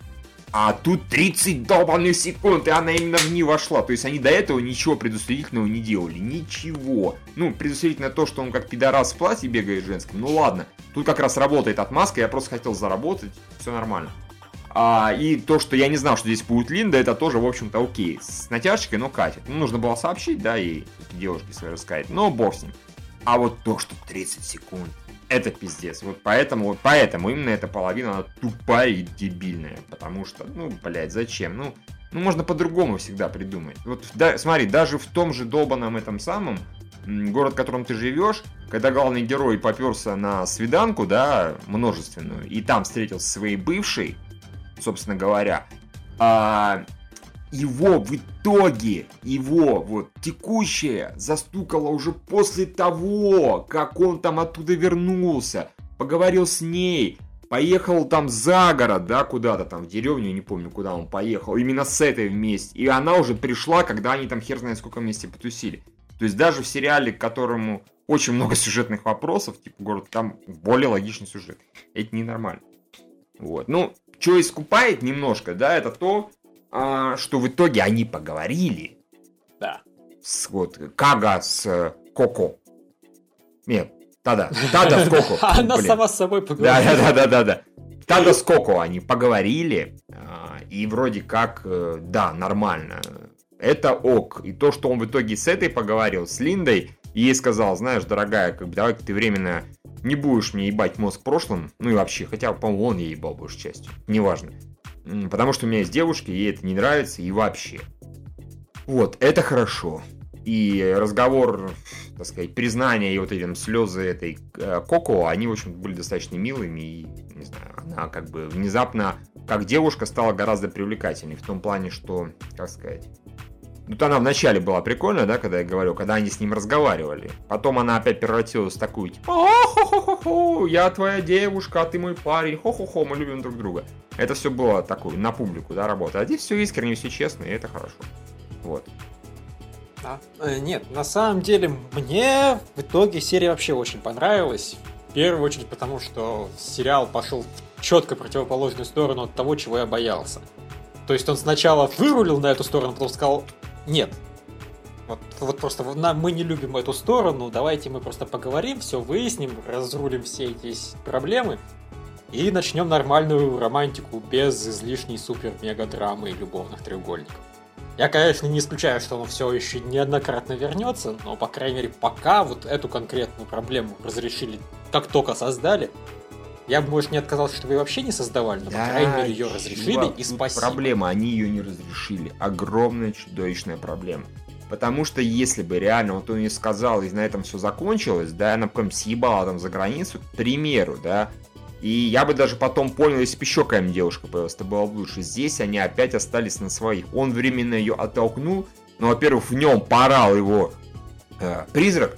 А тут 30 долбанных секунд, и она именно в нее вошла. То есть они до этого ничего предусмотрительного не делали. Ничего. Ну, предусмотрительно то, что он как пидорас в платье бегает женским. Ну ладно. Тут как раз работает отмазка, я просто хотел заработать. Все нормально. А, и то, что я не знал, что здесь будет Линда, это тоже, в общем-то, окей. С натяжкой, но катит. Ну, нужно было сообщить, да, и девушке своей рассказать. Но бог с ним. А вот то, что 30 секунд, это пиздец. Вот поэтому, вот поэтому именно эта половина, она тупая и дебильная. Потому что, ну, блядь, зачем? Ну, ну можно по-другому всегда придумать. Вот, да, смотри, даже в том же долбанном этом самом, город, в котором ты живешь, когда главный герой поперся на свиданку, да, множественную, и там встретился со своей бывшей, собственно говоря, а, его в итоге, его вот текущее застукало уже после того, как он там оттуда вернулся, поговорил с ней, поехал там за город, да, куда-то там, в деревню, не помню, куда он поехал, именно с этой вместе. И она уже пришла, когда они там хер знает сколько вместе потусили. То есть даже в сериале, к которому очень много сюжетных вопросов, типа город, там более логичный сюжет. Это ненормально. Вот. Ну, что искупает немножко, да, это то, а, что в итоге они поговорили. Да. С, вот, Кага с э, Коко. Нет, Тада. Тада с Коко. Она сама с собой поговорила. Да, да, да, да, да. Тада с Коко они поговорили, а, и вроде как, э, да, нормально. Это ок. И то, что он в итоге с этой поговорил, с Линдой, и ей сказал, знаешь, дорогая, как бы давай ты временно не будешь мне ебать мозг в прошлом, ну и вообще, хотя, по-моему, он ей ебал большей частью, неважно. Потому что у меня есть девушки, ей это не нравится и вообще. Вот, это хорошо. И разговор, так сказать, признание и вот эти слезы этой э, Коко, они, в общем были достаточно милыми. И, не знаю, она как бы внезапно, как девушка, стала гораздо привлекательней. В том плане, что, как сказать, Тут она вначале была прикольная, да, когда я говорю, когда они с ним разговаривали. Потом она опять превратилась в такую, типа, хо-хо-хо-хо, я твоя девушка, а ты мой парень, хо-хо-хо, мы любим друг друга. Это все было такое, на публику, да, работа. А здесь все искренне, все честно, и это хорошо. Вот. А, э, нет, на самом деле, мне в итоге серия вообще очень понравилась. В первую очередь потому, что сериал пошел в четко противоположную сторону от того, чего я боялся. То есть он сначала вырулил на эту сторону, потом сказал, нет. Вот, вот просто мы не любим эту сторону, давайте мы просто поговорим, все выясним, разрулим все эти проблемы и начнем нормальную романтику без излишней супер-мега-драмы и любовных треугольников. Я, конечно, не исключаю, что он все еще неоднократно вернется, но, по крайней мере, пока вот эту конкретную проблему разрешили, как только создали, я бы, может, не отказался, что вы вообще не создавали, но, да, по крайней мере, ее разрешили, и спасибо. Проблема, они ее не разрешили. Огромная, чудовищная проблема. Потому что если бы реально вот он не сказал, и на этом все закончилось, да, она прям съебала там за границу, к примеру, да, и я бы даже потом понял, если бы еще какая-нибудь девушка появилась, это было бы лучше. Здесь они опять остались на своих. Он временно ее оттолкнул, но, во-первых, в нем порал его э, призрак,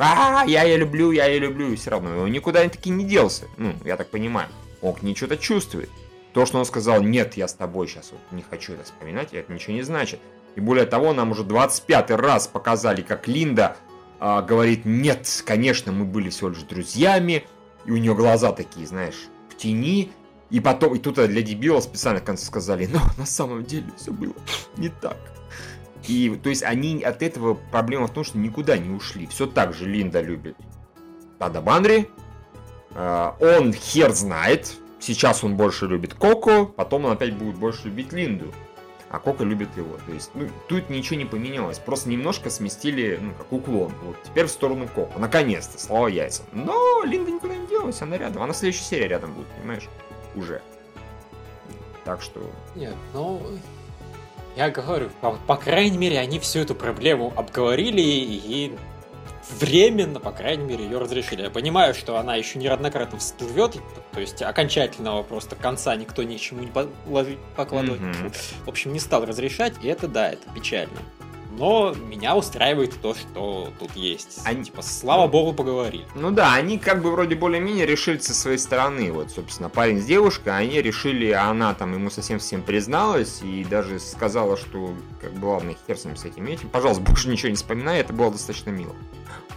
а, я ее люблю, я ее люблю, и все равно он никуда таки не делся. Ну, я так понимаю. Он к ней что-то чувствует. То, что он сказал, нет, я с тобой сейчас вот не хочу это вспоминать, это ничего не значит. И более того, нам уже 25 раз показали, как Линда а, говорит, нет, конечно, мы были всего лишь друзьями, и у нее глаза такие, знаешь, в тени, и потом, и тут для дебила специально в конце сказали, но на самом деле все было не так. И, то есть, они от этого проблема в том, что никуда не ушли. Все так же Линда любит Тада Банри. Э, он хер знает. Сейчас он больше любит Коко, потом он опять будет больше любить Линду. А Коко любит его. То есть, ну, тут ничего не поменялось. Просто немножко сместили, ну, как уклон. Вот теперь в сторону Коко. Наконец-то, слава яйцам. Но Линда никуда не делась, она рядом. Она следующая серия рядом будет, понимаешь? Уже. Так что... Нет, ну, я говорю, по, по крайней мере, они всю эту проблему обговорили и временно, по крайней мере, ее разрешили. Я понимаю, что она еще неоднократно всплывет, то есть окончательного просто конца никто ничему не покладывать. Mm-hmm. В общем, не стал разрешать, и это да, это печально но меня устраивает то, что тут есть. Они, типа, слава ну, богу, поговорили. Ну да, они как бы вроде более-менее решили со своей стороны. Вот, собственно, парень с девушкой, они решили, она там ему совсем-совсем призналась и даже сказала, что, как бы, ладно, хер с ним с этим этим. Пожалуйста, больше ничего не вспоминай, это было достаточно мило.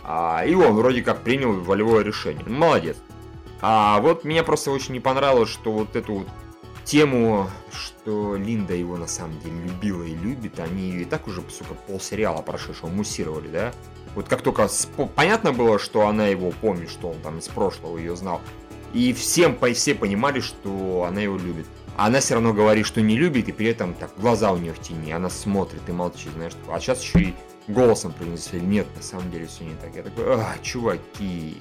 А, и он вроде как принял волевое решение. Молодец. А вот мне просто очень не понравилось, что вот эту вот тему, что Линда его на самом деле любила и любит, они ее и так уже, сука, полсериала прошедшего муссировали, да? Вот как только понятно было, что она его помнит, что он там из прошлого ее знал, и всем, все понимали, что она его любит. А она все равно говорит, что не любит, и при этом так глаза у нее в тени, она смотрит и молчит, знаешь. А сейчас еще и голосом произнесли, нет, на самом деле все не так. Я такой, а, чуваки,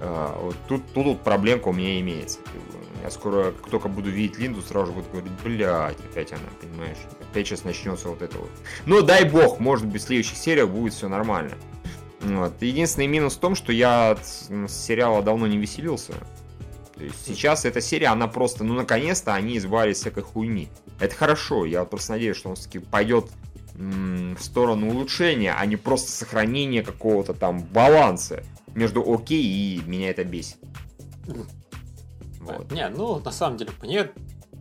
а, вот тут, тут, тут проблемка у меня имеется. Я скоро, как только буду видеть Линду, сразу же буду говорить, блядь, опять она, понимаешь? Опять сейчас начнется вот это вот. Но дай бог, может быть, в следующих сериях будет все нормально. Вот. Единственный минус в том, что я от сериала давно не веселился. То есть сейчас эта серия, она просто, ну, наконец-то они избавились всякой хуйни. Это хорошо, я просто надеюсь, что он все-таки пойдет в сторону улучшения, а не просто сохранения какого-то там баланса между окей и меня это бесит. Вот. Не, ну, на самом деле, мне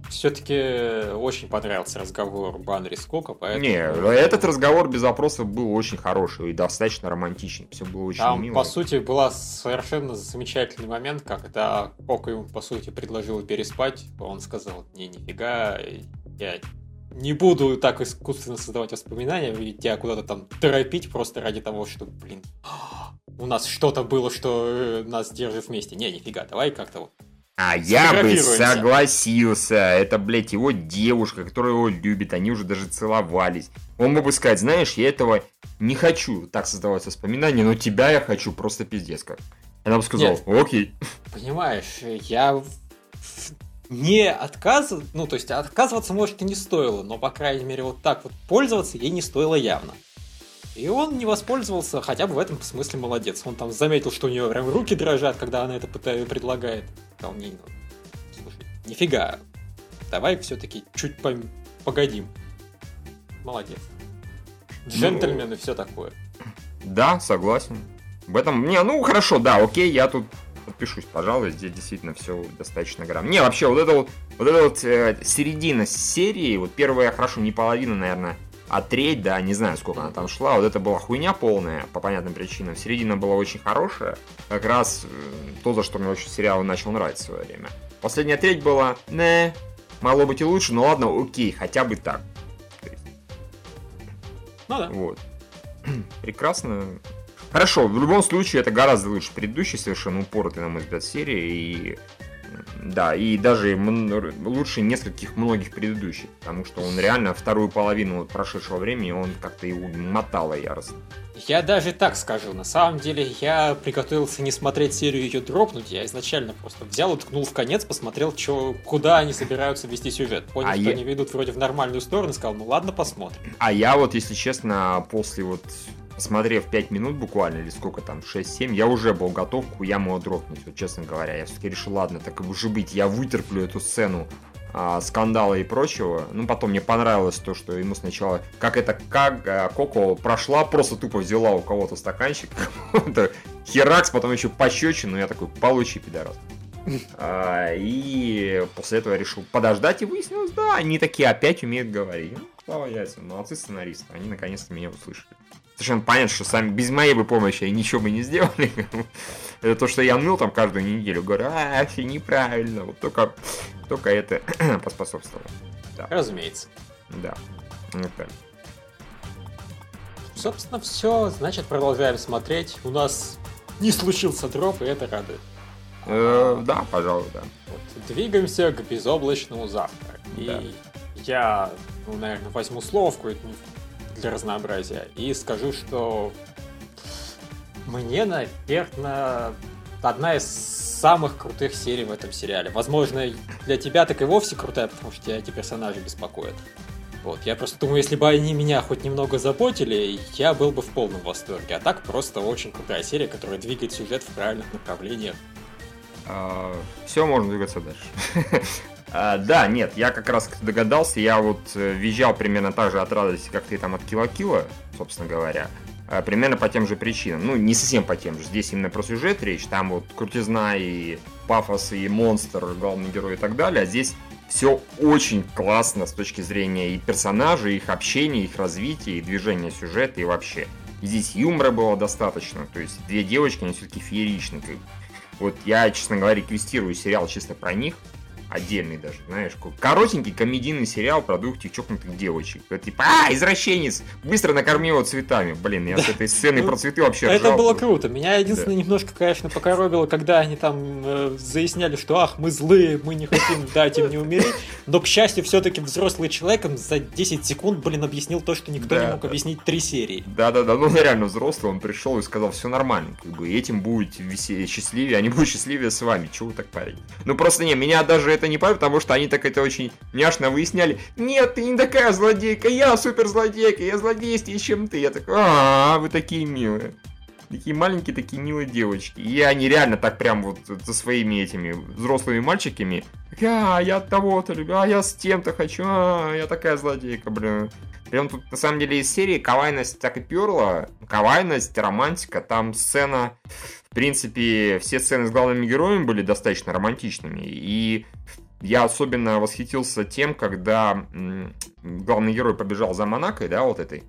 все-таки очень понравился разговор Баннери Скока, поэтому... Не, этот разговор без вопросов был очень хороший и достаточно романтичный. Все было очень Там, мило. по сути, был совершенно замечательный момент, когда Кока ему, по сути, предложил переспать, он сказал, не, нифига, я не буду так искусственно создавать воспоминания, и тебя куда-то там торопить просто ради того, что, блин, у нас что-то было, что э, нас держит вместе. Не, нифига, давай как-то вот а я бы согласился. Это, блядь, его девушка, которая его любит. Они уже даже целовались. Он мог бы сказать, знаешь, я этого не хочу так создавать воспоминания, но тебя я хочу просто пиздец как. Она бы сказала, Нет, окей. Понимаешь, я не отказываться, ну, то есть отказываться, может, и не стоило, но, по крайней мере, вот так вот пользоваться ей не стоило явно. И он не воспользовался, хотя бы в этом смысле молодец. Он там заметил, что у него прям руки дрожат, когда она это предлагает. Сказал, не, ну, слушай, нифига, давай все-таки чуть по погодим. Молодец. Джентльмен ну, и все такое. Да, согласен. В этом, не, ну хорошо, да, окей, я тут подпишусь, пожалуй, здесь действительно все достаточно грамм. Не, вообще, вот это вот, вот это вот э, середина серии, вот первая, хорошо, не половина, наверное, а треть, да, не знаю, сколько она там шла, вот это была хуйня полная, по понятным причинам. Середина была очень хорошая, как раз э, то, за что мне очень сериал начал нравиться в свое время. Последняя треть была, не, могло быть и лучше, но ладно, окей, хотя бы так. Ну да. Вот. Прекрасно. Хорошо, в любом случае это гораздо лучше предыдущей совершенно упоротый, на мой взгляд, серии, и да, и даже лучше нескольких многих предыдущих, потому что он реально вторую половину прошедшего времени, он как-то его мотало яростно. Я даже так скажу, на самом деле я приготовился не смотреть серию ее дропнуть, я изначально просто взял и ткнул в конец, посмотрел, чё, куда они собираются вести сюжет. Понял, а что я... они ведут вроде в нормальную сторону, сказал, ну ладно, посмотрим. А я вот, если честно, после вот посмотрев 5 минут буквально, или сколько там, 6-7, я уже был готов к яму дропнуть, вот честно говоря. Я все-таки решил, ладно, так и уже быть, я вытерплю эту сцену а, скандала и прочего. Ну, потом мне понравилось то, что ему сначала, как это, как а, Коко прошла, просто тупо взяла у кого-то стаканчик, херакс, потом еще пощечину, я такой, получи, пидорас. А, и после этого решил подождать, и выяснилось, да, они такие опять умеют говорить. Ну, слава яйцам, молодцы сценаристы, они наконец-то меня услышали совершенно понятно, что сами без моей бы помощи ничего бы не сделали. это то, что я ныл там каждую неделю, говорю, а, все неправильно. Вот только, только это поспособствовало. Да. Разумеется. Да. Это. Собственно, все. Значит, продолжаем смотреть. У нас не случился дроп, и это радует. Э, да, пожалуй, да. Вот, двигаемся к безоблачному завтра. И я, ну, наверное, возьму словку, это не для разнообразия. И скажу, что мне, наверное, одна из самых крутых серий в этом сериале. Возможно, для тебя так и вовсе крутая, потому что тебя эти персонажи беспокоят. Вот, я просто думаю, если бы они меня хоть немного заботили, я был бы в полном восторге. А так просто очень крутая серия, которая двигает сюжет в правильных направлениях. А, все, можно двигаться дальше. А, да, нет, я как раз догадался, я вот э, визжал примерно так же от радости, как ты там от Килла собственно говоря. А, примерно по тем же причинам. Ну, не совсем по тем же. Здесь именно про сюжет речь. Там вот крутизна и пафос, и монстр, главный герой и так далее. А здесь все очень классно с точки зрения и персонажей, их общения, их развития, и движения сюжета, и вообще. Здесь юмора было достаточно. То есть две девочки, они все-таки фееричны. Вот я, честно говоря, реквестирую сериал чисто про них отдельный даже, знаешь, ко- коротенький комедийный сериал про двух чокнутых девочек. Это типа, а, извращенец, быстро накорми его цветами. Блин, я с этой сцены Ну, про цветы вообще Это ржал. было круто. Меня единственное немножко, конечно, покоробило, когда они там э, заясняли, что ах, мы злые, мы не хотим дать им не умереть. Но, к счастью, все-таки взрослый человек за 10 секунд, блин, объяснил то, что никто Да, не мог да. объяснить три серии. Да-да-да, ну он реально взрослый, он пришел и сказал, все нормально, как бы, этим будете веселее, счастливее, они будут счастливее с вами, чего вы так парень? Ну просто не, меня даже это не парит, потому что они так это очень няшно выясняли, нет, ты не такая злодейка, я супер злодейка, я злодействие, чем ты, я такой, а вы такие милые. Такие маленькие, такие милые девочки. И они реально так прям вот со своими этими взрослыми мальчиками. А, я от того-то люблю, а я с тем-то хочу, а, я такая злодейка, блин. Прям тут, на самом деле, из серии кавайность так и перла. Кавайность, романтика. Там сцена, в принципе, все сцены с главными героями были достаточно романтичными. И я особенно восхитился тем, когда главный герой побежал за Монакой, да, вот этой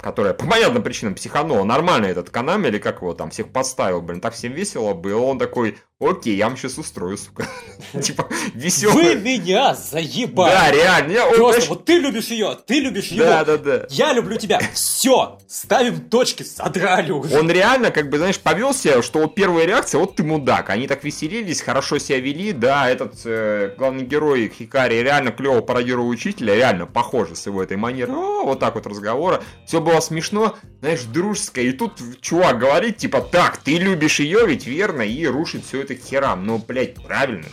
которая по понятным причинам психанула, нормально этот Канами или как его там, всех подставил, блин, так всем весело было, он такой, окей, я вам сейчас устрою, сука. Типа, Вы веселый. меня Да, заебали! реально. я- он, Просто вот ты любишь ее, ты любишь его. Да, да, да. Я люблю тебя. Все, ставим точки, содрали уже. Он реально, как бы, знаешь, повел себя, что вот первая реакция, вот ты мудак. Они так веселились, хорошо себя вели, да, этот э, главный герой Хикари реально клево пародировал учителя, реально похоже с его этой манерой, вот так вот разговора. Все было смешно, знаешь, дружеское. И тут чувак говорит, типа, так, ты любишь ее, ведь верно, и рушит все это к херам. Ну, блядь, правильно.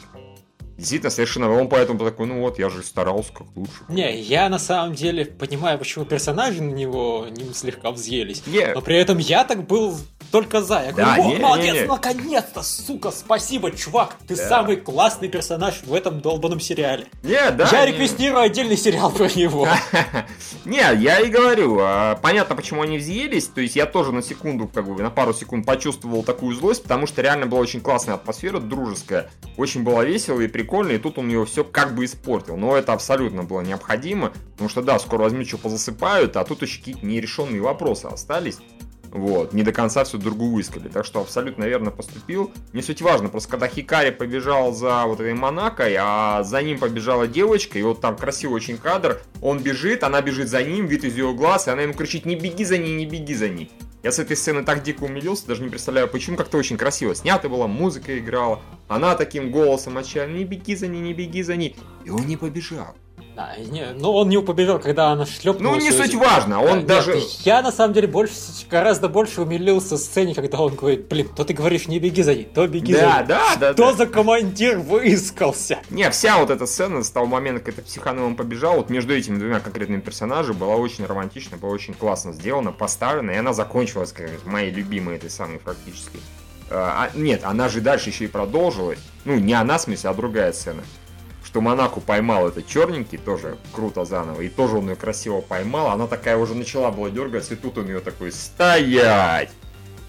Действительно, совершенно. Он поэтому такой, ну вот, я же старался как лучше. Не, я на самом деле понимаю, почему персонажи на него ним слегка взъелись. Не, Но при этом я так был только за. Я говорю, Да, «Во, не, не, молодец, не. наконец-то, сука, спасибо, чувак, ты Да. самый классный персонаж в этом долбанном сериале. не, да. я не. реквестирую отдельный сериал про него. Не, я и говорю, а, понятно, почему они взъелись, то есть я тоже на секунду, как бы, на пару секунд почувствовал такую злость, потому что реально была очень классная атмосфера, дружеская, очень было весело и прикольно, и тут он ее все как бы испортил, но это абсолютно было необходимо, потому что, да, скоро возьму, что позасыпают, а тут еще какие-то нерешенные вопросы остались, вот, не до конца всю другу выискали, так что абсолютно верно поступил. Не суть важно, просто когда Хикари побежал за вот этой Монакой, а за ним побежала девочка, и вот там красивый очень кадр, он бежит, она бежит за ним, вид из ее глаз, и она ему кричит, не беги за ней, не беги за ней. Я с этой сцены так дико умилился, даже не представляю, почему как-то очень красиво снято было, музыка играла, она таким голосом отчаянно, не беги за ней, не беги за ней, и он не побежал. Да, не, ну он не побежал, когда она шлепнулась. Ну, не суть важно, он Да, даже... нет, я на самом деле больше, гораздо больше умилился сцене, когда он говорит, блин, то ты говоришь, не беги за ней, то беги за Да, ней. да, да, Кто да. за командир выискался? Не, вся вот эта сцена с того момента, как это психаном побежал, вот между этими двумя конкретными персонажами была очень романтична, была очень классно сделана, поставлена, и она закончилась, как говорится, моей любимой этой самой практически. А, а, нет, она же дальше еще и продолжилась. Ну, не она, в смысле, а другая сцена. Что Монаку поймал этот черненький, тоже круто заново, и тоже он ее красиво поймал, она такая уже начала была дергаться, и тут он ее такой, стоять!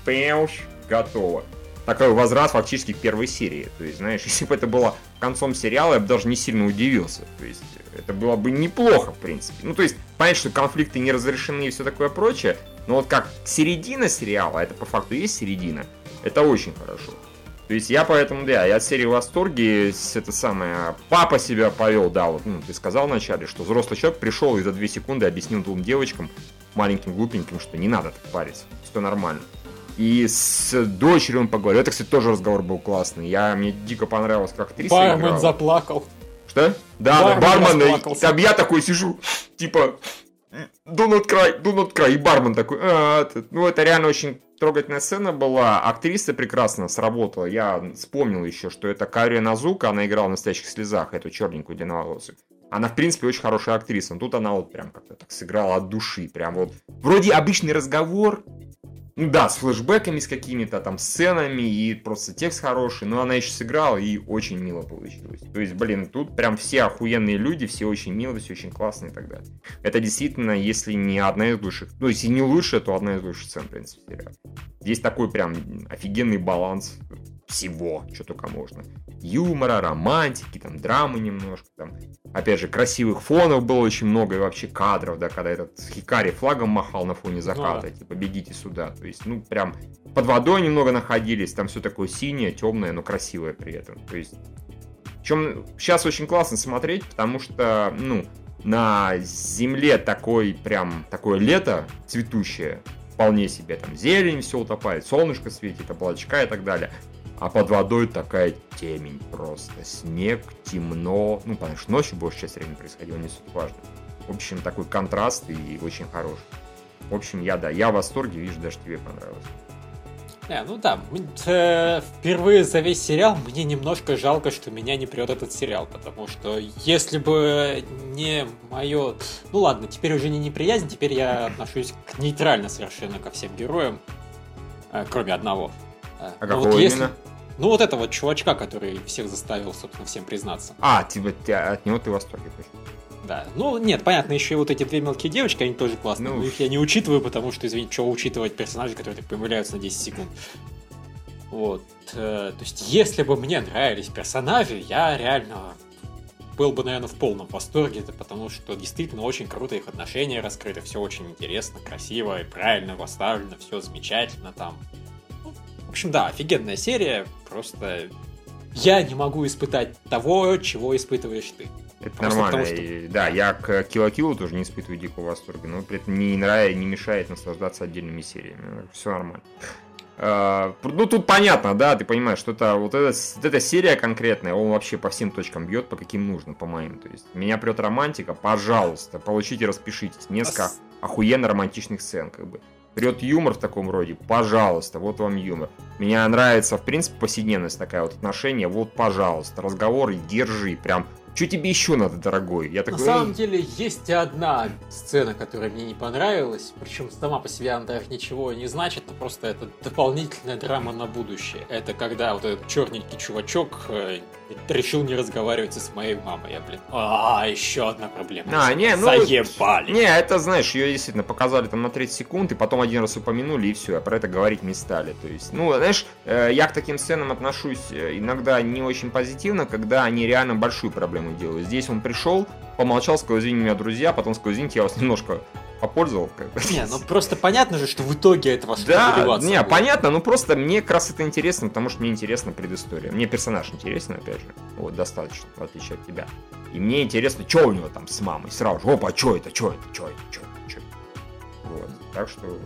Пэуш, готово такой возврат фактически к первой серии. То есть, знаешь, если бы это было концом сериала, я бы даже не сильно удивился. То есть, это было бы неплохо, в принципе. Ну, то есть, понятно, что конфликты не разрешены и все такое прочее, но вот как середина сериала, а это по факту есть середина, это очень хорошо. То есть я поэтому, да, я от серии в восторге, это самое, папа себя повел, да, вот, ну, ты сказал вначале, что взрослый человек пришел и за две секунды объяснил двум девочкам, маленьким глупеньким, что не надо так париться, все нормально. И с дочерью он поговорил. Это, кстати, тоже разговор был классный. Я, мне дико понравилось, как актриса Бармен играла. заплакал. Что? Да, Бармен да, бармен. Там я такой сижу, типа, do not cry, do not cry. И бармен такой, «А, это-» ну, это реально очень трогательная сцена была. Актриса прекрасно сработала. Я вспомнил еще, что это Кария Назука, она играла в «Настоящих слезах», эту черненькую длинноволосую. Она, в принципе, очень хорошая актриса. Но тут она вот прям как-то так сыграла от души. Прям вот. Вроде обычный разговор, ну да, с флешбеками, с какими-то там сценами, и просто текст хороший, но она еще сыграла, и очень мило получилось. То есть, блин, тут прям все охуенные люди, все очень милые, все очень классные и так далее. Это действительно, если не одна из лучших, ну, если не лучшая, то одна из лучших сцен, в принципе, сериала. Здесь такой прям офигенный баланс всего, что только можно. Юмора, романтики, там, драмы немножко, там, опять же, красивых фонов было очень много, и вообще кадров, да, когда этот Хикари флагом махал на фоне заката, да. типа, бегите сюда, то есть, ну, прям под водой немного находились, там все такое синее, темное, но красивое при этом, то есть, Причем сейчас очень классно смотреть, потому что, ну, на земле такой прям, такое лето цветущее, вполне себе, там зелень все утопает, солнышко светит, облачка и так далее. А под водой такая темень просто, снег, темно, ну, потому что ночью большая часть времени происходило, не суть важно. В общем, такой контраст и очень хороший. В общем, я, да, я в восторге, вижу, даже тебе понравилось. Не, ну да, э, впервые за весь сериал мне немножко жалко, что меня не прет этот сериал, потому что если бы не мое... Ну ладно, теперь уже не неприязнь, теперь я отношусь к нейтрально совершенно ко всем героям, э, кроме одного. Э, а какого вот если... именно? Ну вот этого чувачка, который всех заставил, собственно, всем признаться. А, типа, от него ты в восторге. Да. Ну, нет, понятно, еще и вот эти две мелкие девочки, они тоже классные. Ну, но их я не учитываю, потому что, извините, что учитывать персонажей, которые так появляются на 10 секунд. Вот. Э, то есть, если бы мне нравились персонажи, я реально был бы, наверное, в полном восторге, это потому что действительно очень круто их отношения раскрыты, все очень интересно, красиво и правильно поставлено, все замечательно там. Ну, в общем, да, офигенная серия, просто я не могу испытать того, чего испытываешь ты. Это Просто нормально. Потому, что... и, да, я к Кило тоже не испытываю дикого восторга, но при этом не нравится, не мешает наслаждаться отдельными сериями. Все нормально. Uh, ну, тут понятно, да, ты понимаешь, что это вот эта, эта серия конкретная, он вообще по всем точкам бьет, по каким нужно, по моим. То есть, меня прет романтика, пожалуйста, получите, распишитесь. Несколько а... охуенно романтичных сцен, как бы. Прет юмор в таком роде, пожалуйста, вот вам юмор. Меня нравится, в принципе, повседневность такая вот отношение, вот, пожалуйста, разговоры держи, прям что тебе еще надо, дорогой? Я такой, На самом деле, есть одна сцена, которая мне не понравилась. Причем сама по себе она даже ничего не значит, но просто это дополнительная драма на будущее. Это когда вот этот черненький чувачок э, решил не разговаривать с моей мамой. Я, блин, а, еще одна проблема. А, не, ну... Заебали. Не, это, знаешь, ее действительно показали там на 30 секунд, и потом один раз упомянули, и все, а про это говорить не стали. То есть, ну, знаешь, э, я к таким сценам отношусь э, иногда не очень позитивно, когда они реально большую проблему делают. Здесь он пришел, помолчал, сказал, извини меня, друзья, потом сказал, извините, я вас немножко попользовал. Как бы. Не, ну просто понятно же, что в итоге это что Да, не, будет. понятно, ну просто мне как раз это интересно, потому что мне интересна предыстория. Мне персонаж интересен, опять же, вот, достаточно, в отличие от тебя. И мне интересно, что у него там с мамой. Сразу же, опа, что это, что это, что это, что это, что это. Вот, так что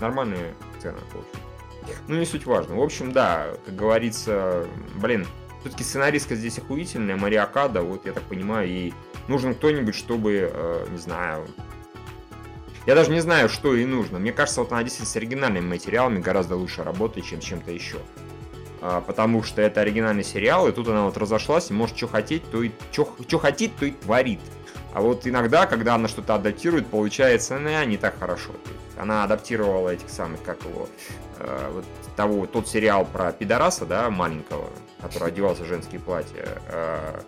нормальная цена, в общем. Ну, не суть важно. В общем, да, как говорится, блин, все-таки сценаристка здесь охуительная, Мария Када, вот я так понимаю, ей нужен кто-нибудь, чтобы, э, не знаю, я даже не знаю, что ей нужно. Мне кажется, вот она действительно с оригинальными материалами гораздо лучше работает, чем с чем-то еще. А, потому что это оригинальный сериал, и тут она вот разошлась, и может что хотеть, то и что хотит, то и творит. А вот иногда, когда она что-то адаптирует, получается, ну, не так хорошо. Она адаптировала этих самых, как его, э, вот того, тот сериал про пидораса, да, маленького, который одевался в женские платья. Э,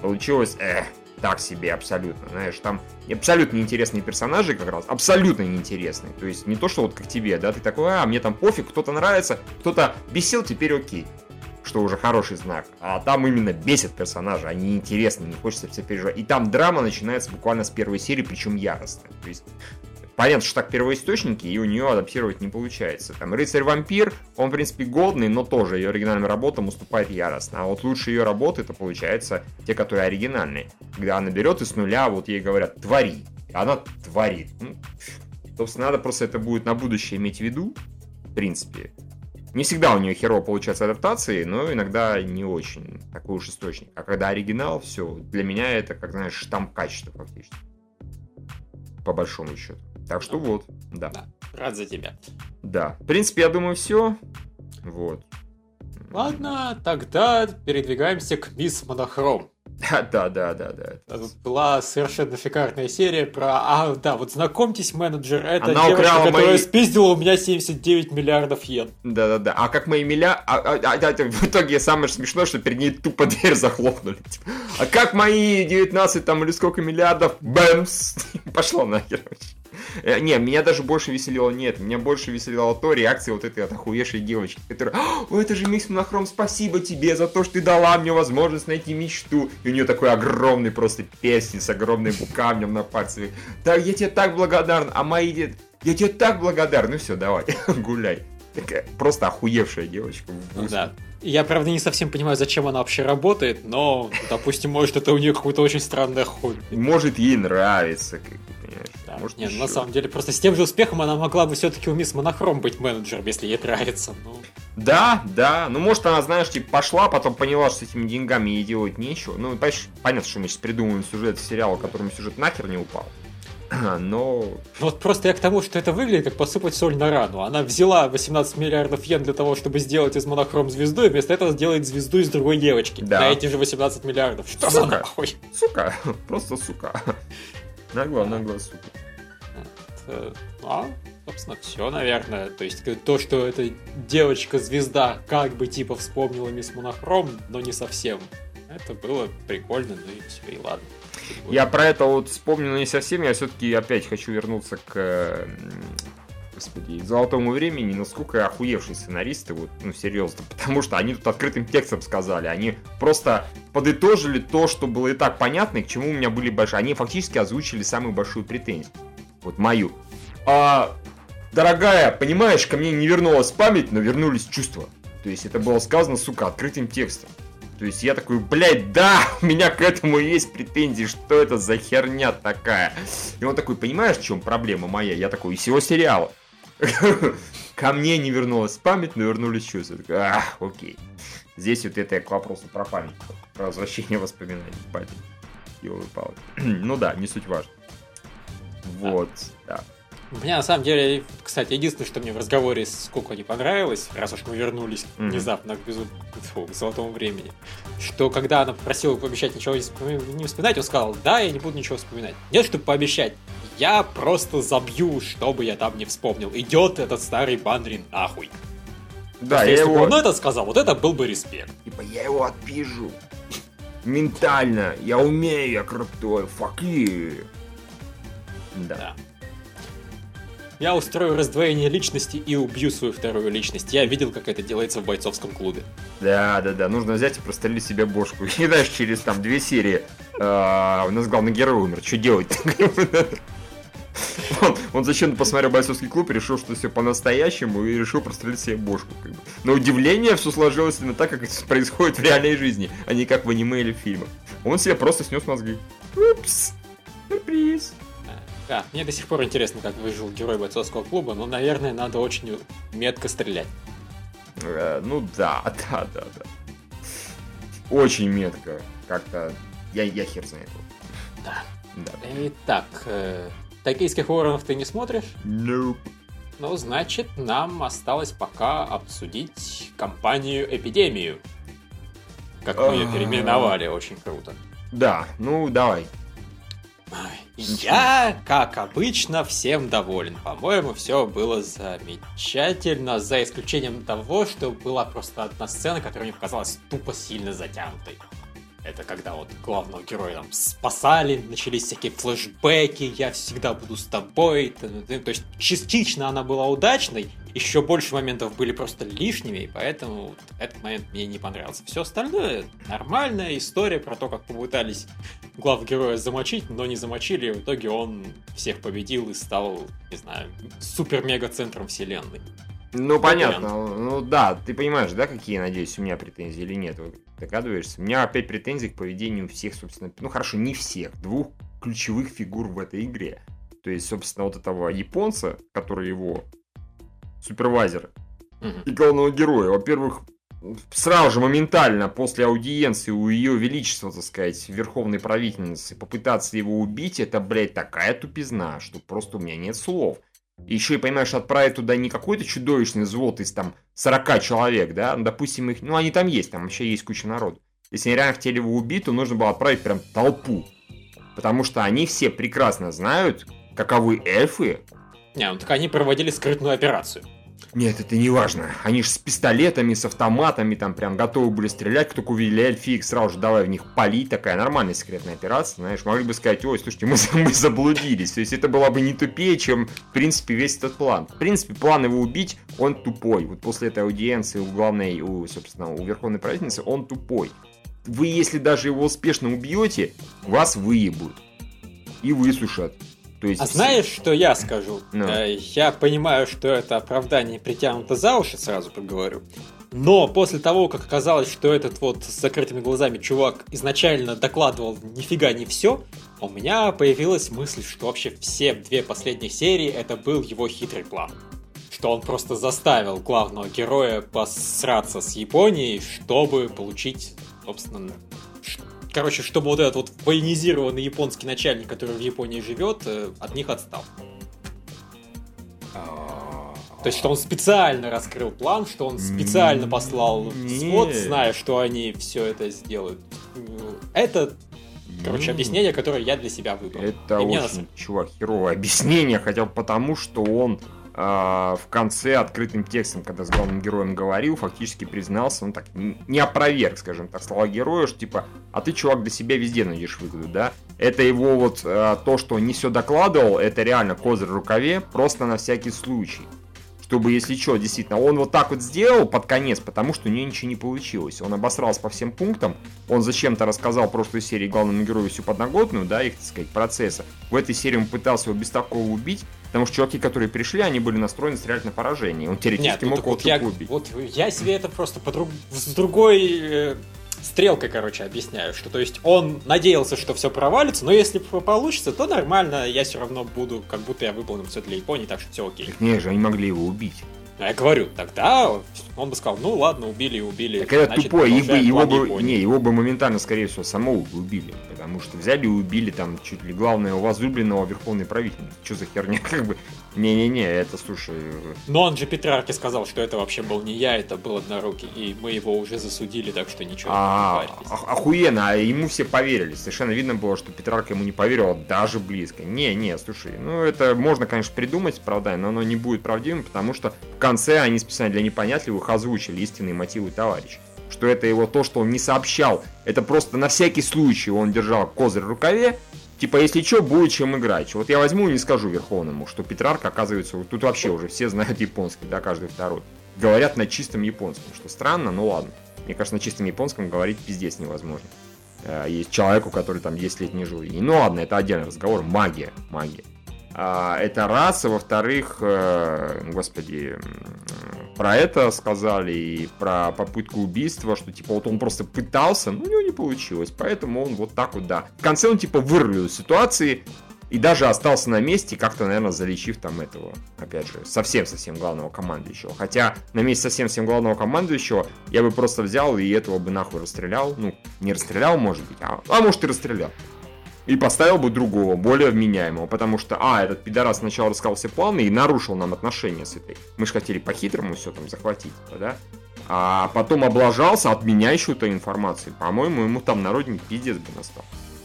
получилось, э, так себе абсолютно, знаешь, там абсолютно неинтересные персонажи как раз, абсолютно неинтересные, то есть не то, что вот как тебе, да, ты такой, а, мне там пофиг, кто-то нравится, кто-то бесил, теперь окей, что уже хороший знак, а там именно бесит персонажи, они интересны, не хочется все переживать, и там драма начинается буквально с первой серии, причем яростная, то есть Понятно, что так первоисточники, и у нее адаптировать не получается. Там Рыцарь-вампир, он, в принципе, годный, но тоже ее оригинальным работам уступает яростно. А вот лучшие ее работы, это получается те, которые оригинальные. Когда она берет и с нуля, вот ей говорят, твори. И она творит. Ну, собственно, надо просто это будет на будущее иметь в виду, в принципе. Не всегда у нее херово получается адаптации, но иногда не очень такой уж источник. А когда оригинал, все, для меня это, как знаешь, штамп качества фактически. По большому счету. Так что вот, да. да. Рад за тебя. Да. В принципе, я думаю, все. Вот. Ладно, тогда передвигаемся к Мисс Монохром. Да, да, да, да, да. Была совершенно шикарная серия про... А, да, вот знакомьтесь, менеджер, это Она девушка, которая мои... спиздила у меня 79 миллиардов йен. Да, да, да. А как мои миллиарды... А, а, а, а, в итоге самое смешное, что перед ней тупо дверь захлопнули. Типа. А как мои 19 там или сколько миллиардов? Бэмс! Пошло нахер вообще. Э, не, меня даже больше веселило нет. Меня больше веселило то реакция вот этой охуевшей девочки, которая, о, это же мисс Монохром, спасибо тебе за то, что ты дала мне возможность найти мечту. И у нее такой огромный просто перстень с огромным камнем на пальце. Да, я тебе так благодарна, а мои дед... Я тебе так благодарен. Ну все, давай, гуляй. Такая просто охуевшая девочка. Ну, да. Я, правда, не совсем понимаю, зачем она вообще работает, но, допустим, может, это у нее какое-то очень странное хобби. Может, ей нравится, как Да. Может, Нет, на самом деле, просто с тем же успехом она могла бы все-таки у мисс Монохром быть менеджером, если ей нравится. Ну. Да, да. Ну, может, она, знаешь, типа, пошла, потом поняла, что с этими деньгами ей делать нечего. Ну, понимаешь, понятно, что мы сейчас придумываем сюжет сериала, которому сюжет нахер не упал. Но... Вот просто я к тому, что это выглядит как посыпать соль на рану. Она взяла 18 миллиардов йен для того, чтобы сделать из монохром звезду, и вместо этого сделает звезду из другой девочки. Да. На эти же 18 миллиардов. Что сука. за нахуй? Сука. Просто сука. Нагло, нагло, сука. Это... А, собственно, все, наверное. То есть то, что эта девочка-звезда как бы типа вспомнила мисс Монохром, но не совсем. Это было прикольно, ну и все, и ладно. Я про это вот вспомнил не совсем, я все-таки опять хочу вернуться к господи, золотому времени, насколько охуевшие сценаристы, вот, ну, серьезно, потому что они тут открытым текстом сказали, они просто подытожили то, что было и так понятно, и к чему у меня были большие, они фактически озвучили самую большую претензию, вот мою. А, дорогая, понимаешь, ко мне не вернулась память, но вернулись чувства. То есть это было сказано, сука, открытым текстом. То есть я такой, блядь, да, у меня к этому есть претензии, что это за херня такая. И он такой, понимаешь, в чем проблема моя? Я такой, из всего сериала. Ко мне не вернулась память, но вернулись чувства. А, окей. Здесь вот это к вопросу про память, про возвращение воспоминаний память. Ну да, не суть важно. Вот, да. Мне на самом деле, кстати, единственное, что мне в разговоре с Коко не понравилось, раз уж мы вернулись mm-hmm. внезапно к, безу... к золотому времени, что когда она попросила пообещать ничего не вспоминать, он сказал, да, я не буду ничего вспоминать. Нет, чтобы пообещать, я просто забью, чтобы я там не вспомнил. Идет этот старый Бандрин нахуй. Да, я если его... бы он это сказал, вот это был бы респект. Типа, я его отпижу. Ментально, я умею, я крутой, факи. Да. да. Я устрою раздвоение личности и убью свою вторую личность. Я видел, как это делается в бойцовском клубе. Да, да, да. Нужно взять и прострелить себе бошку. И дальше через там две серии а, у нас главный герой умер. Что делать? Он, он зачем посмотрел бойцовский клуб, решил, что все по-настоящему, и решил прострелить себе бошку. Как бы. На удивление все сложилось именно так, как это происходит в реальной жизни, а не как в аниме или в фильмах. Он себе просто снес мозги. Упс, сюрприз. Да, мне до сих пор интересно, как выжил герой бойцовского клуба, но, наверное, надо очень метко стрелять. Э, ну да, да, да, да. Очень метко. Как-то я, я хер знает. Да. да. Итак, э, токийских воронов ты не смотришь? Nope. Ну, значит, нам осталось пока обсудить компанию Эпидемию. Как мы ее переименовали, очень круто. Да, ну давай. Я, как обычно, всем доволен. По-моему, все было замечательно, за исключением того, что была просто одна сцена, которая мне показалась тупо сильно затянутой. Это когда вот главного героя там спасали, начались всякие флешбеки, я всегда буду с тобой. То есть частично она была удачной, еще больше моментов были просто лишними, и поэтому этот момент мне не понравился. Все остальное нормальная история про то, как попытались глав героя замочить, но не замочили, и в итоге он всех победил и стал, не знаю, супер-мега-центром вселенной. Ну, понятно. Ну, да, ты понимаешь, да, какие, надеюсь, у меня претензии или нет? Догадываешься? У меня опять претензии к поведению всех, собственно, ну, хорошо, не всех, двух ключевых фигур в этой игре. То есть, собственно, вот этого японца, который его супервайзер, mm-hmm. и главного героя. Во-первых, сразу же моментально после аудиенции у ее величества, так сказать, верховной правительницы попытаться его убить, это, блядь, такая тупизна, что просто у меня нет слов. Еще и, понимаешь, отправить туда не какой-то чудовищный взвод из там 40 человек, да, ну, допустим, их, ну, они там есть, там вообще есть куча народу. Если они реально хотели его убить, то нужно было отправить прям толпу. Потому что они все прекрасно знают, каковы эльфы. Не, ну так они проводили скрытную операцию. Нет, это не важно. Они же с пистолетами, с автоматами там прям готовы были стрелять. Кто только увидели эльфиек, сразу же давай в них палить. Такая нормальная секретная операция. Знаешь, могли бы сказать, ой, слушайте, мы, мы заблудились. То есть это было бы не тупее, чем, в принципе, весь этот план. В принципе, план его убить, он тупой. Вот после этой аудиенции у главной, у, собственно, у верховной правительницы, он тупой. Вы, если даже его успешно убьете, вас выебут. И высушат. То есть А знаешь, что я скажу? Ну. Э, Я понимаю, что это оправдание притянуто за уши, сразу поговорю. Но после того, как оказалось, что этот вот с закрытыми глазами чувак изначально докладывал нифига не все, у меня появилась мысль, что вообще все две последних серии это был его хитрый план. Что он просто заставил главного героя посраться с Японией, чтобы получить, собственно, Короче, чтобы вот этот вот военизированный японский начальник, который в Японии живет, э, от них отстал. То есть, что он специально раскрыл план, что он специально послал свод, зная, что они все это сделают. Это, короче, объяснение, которое я для себя выбрал. Это И очень, чувак, херовое объяснение, хотя бы потому, что он в конце открытым текстом, когда с главным героем говорил, фактически признался, он так не опроверг, скажем так, слова героя, что типа, а ты, чувак, для себя везде найдешь выгоду, да? Это его вот а, то, что не все докладывал, это реально козырь в рукаве, просто на всякий случай. Чтобы, если что, действительно, он вот так вот сделал под конец, потому что у него ничего не получилось. Он обосрался по всем пунктам, он зачем-то рассказал в прошлой серии главному герою всю подноготную, да, их, так сказать, процесса. В этой серии он пытался его без такого убить, потому что чуваки, которые пришли, они были настроены стрелять на поражение. Он Нет, теоретически ну мог вот я, убить. вот я себе это просто по друг- с другой э, стрелкой, короче, объясняю, что то есть он надеялся, что все провалится, но если получится, то нормально, я все равно буду, как будто я выполнил все для Японии, так что все окей. Так нет же, они могли его убить. А я говорю, тогда он бы сказал, ну ладно, убили и убили. Так это значит, тупой, его план бы, Японии». не, его бы моментально, скорее всего, самого бы убили. Потому что взяли и убили там чуть ли главного возлюбленного верховной правительницы. Что за херня? Как бы, не-не-не, это, слушай, Но он же Петрарке сказал, что это вообще был не я, это был однорукий, и мы его уже засудили, так что ничего, А, не парьтесь. ох- охуенно, а ему все поверили. Совершенно видно было, что Петрарка ему не поверила даже близко. Не, не, слушай, ну это можно, конечно, придумать оправдание, но оно не будет правдивым, потому что в конце они специально для непонятливых озвучили истинные мотивы товарища. Что это его то, что он не сообщал. Это просто на всякий случай он держал козырь в рукаве. Типа, если что, будет чем играть. Вот я возьму и не скажу Верховному, что Петрарка, оказывается, вот тут вообще уже все знают японский, да, каждый второй. Говорят на чистом японском, что странно, ну ладно. Мне кажется, на чистом японском говорить пиздец невозможно. Э, Есть человеку, который там 10 лет не жил. И, ну ладно, это отдельный разговор. Магия. Магия. А, это раз, а во-вторых, э, господи, про это сказали и про попытку убийства, что типа вот он просто пытался, но у него не получилось, поэтому он вот так вот, да. В конце он типа вырулил из ситуации и даже остался на месте, как-то, наверное, залечив там этого, опять же, совсем-совсем главного командующего. Хотя на месте совсем-совсем главного командующего я бы просто взял и этого бы нахуй расстрелял. Ну, не расстрелял, может быть, а, а может и расстрелял. И поставил бы другого, более вменяемого, потому что, а, этот пидорас сначала рассказал все планы и нарушил нам отношения с этой. Мы же хотели по-хитрому все там захватить, да? А потом облажался от меня еще этой информации. По-моему, ему там народник пиздец бы настал.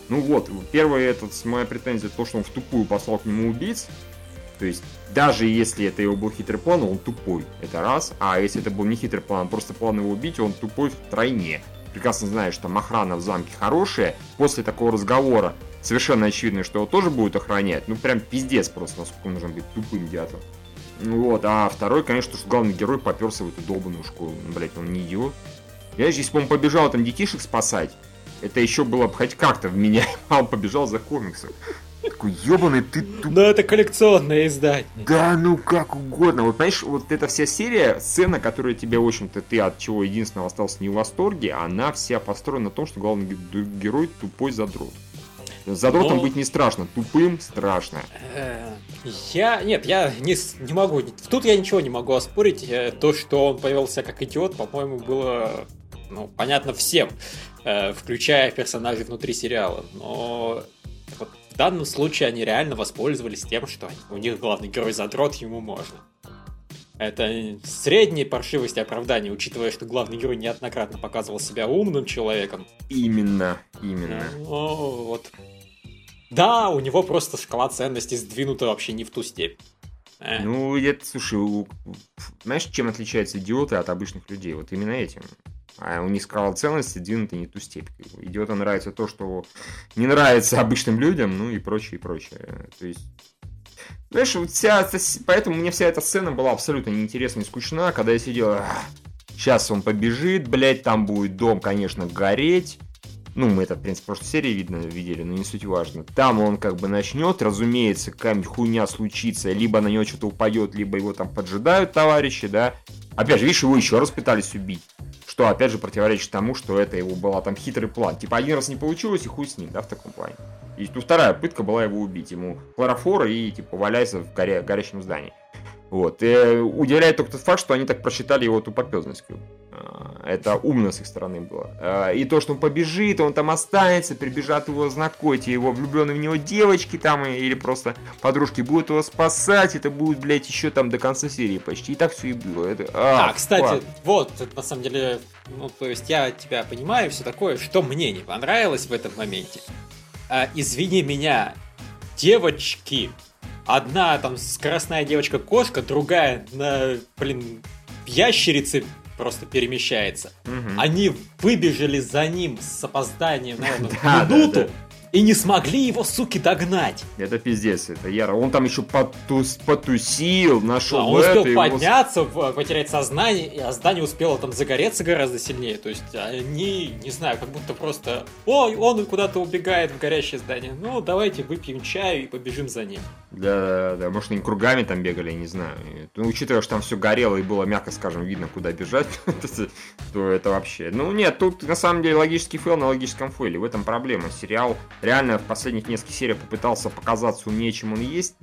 Ну вот, первая этот, моя претензия, то, что он в тупую послал к нему убийц. То есть, даже если это его был хитрый план, он тупой. Это раз. А если это был не хитрый план, а просто план его убить, он тупой втройне. Прекрасно знаешь, что там охрана в замке хорошая. После такого разговора совершенно очевидно, что его тоже будут охранять. Ну, прям пиздец просто, насколько нужно быть тупым дятом. Ну вот, а второй, конечно, что главный герой поперся в эту долбанную школу. Ну, блять, он не идиот. Я бы он побежал там детишек спасать, это еще было бы хоть как-то в меня, а он побежал за комиксом. Такой, ебаный ты туп... Но это коллекционное издание. Да, ну как угодно. Вот понимаешь, вот эта вся серия, сцена, которая тебе, в общем-то, ты от чего единственного остался не в восторге, она вся построена на том, что главный ге- герой тупой задрот. Задротом Но- быть не страшно, тупым страшно. Э, Я... Нет, я не, не могу... Тут я ничего не могу оспорить. Э, То, что он повел себя как идиот, по-моему, было ну, понятно всем, э, включая персонажей внутри сериала. Но вот в данном случае они реально воспользовались тем, что у них главный герой задрот, ему можно. Это средние паршивости оправдания, учитывая, что главный герой неоднократно показывал себя умным человеком. Именно, именно. Ну, вот. Да, у него просто шкала ценностей сдвинута вообще не в ту степь. Э, Ну, это, слушай, у- знаешь, чем отличаются идиоты от обычных людей? Вот именно этим. А у них скала ценности двинута не ту степь. Идиотам нравится то, что не нравится обычным людям, ну и прочее, и прочее. То есть, знаешь, вот вся, поэтому мне вся эта сцена была абсолютно неинтересна и скучна, когда я сидел, сейчас он побежит, блядь, там будет дом, конечно, гореть, ну, мы это, в принципе, в прошлой серии видно, видели, но не суть важно. Там он как бы начнет, разумеется, какая-нибудь хуйня случится, либо на него что-то упадет, либо его там поджидают товарищи, да. Опять же, видишь, его еще раз пытались убить. Что, опять же, противоречит тому, что это его была там хитрый план. Типа, один раз не получилось, и хуй с ним, да, в таком плане. И ну, вторая пытка была его убить. Ему хлорофора и, типа, валяйся в горе, горящем здании. Вот. И удивляет только тот факт, что они так просчитали его тупопезность. А, это умно с их стороны было. А, и то, что он побежит, он там останется, прибежат его знакомить, его влюбленные в него девочки там, или просто подружки будут его спасать, это будет, блядь, еще там до конца серии почти. И так все и было. Это... А, а кстати, фак. вот, на самом деле, ну, то есть я тебя понимаю, все такое, что мне не понравилось в этом моменте. А, извини меня, девочки, одна там скоростная девочка-кошка, другая на, блин, ящерице просто перемещается. Угу. Они выбежали за ним с опозданием, наверное, да, минуту. Да, да и не смогли его, суки, догнать. Это пиздец, это Яра. Он там еще потус, потусил, нашел да, он успел это, подняться, его... потерять сознание, а здание успело там загореться гораздо сильнее. То есть они, не знаю, как будто просто, ой, он куда-то убегает в горящее здание. Ну, давайте выпьем чаю и побежим за ним. Да, да, да, может они кругами там бегали, я не знаю. Ну, учитывая, что там все горело и было, мягко скажем, видно, куда бежать, то это вообще... Ну, нет, тут на самом деле логический фейл на логическом фейле. В этом проблема. Сериал реально в последних нескольких сериях попытался показаться умнее, чем он есть,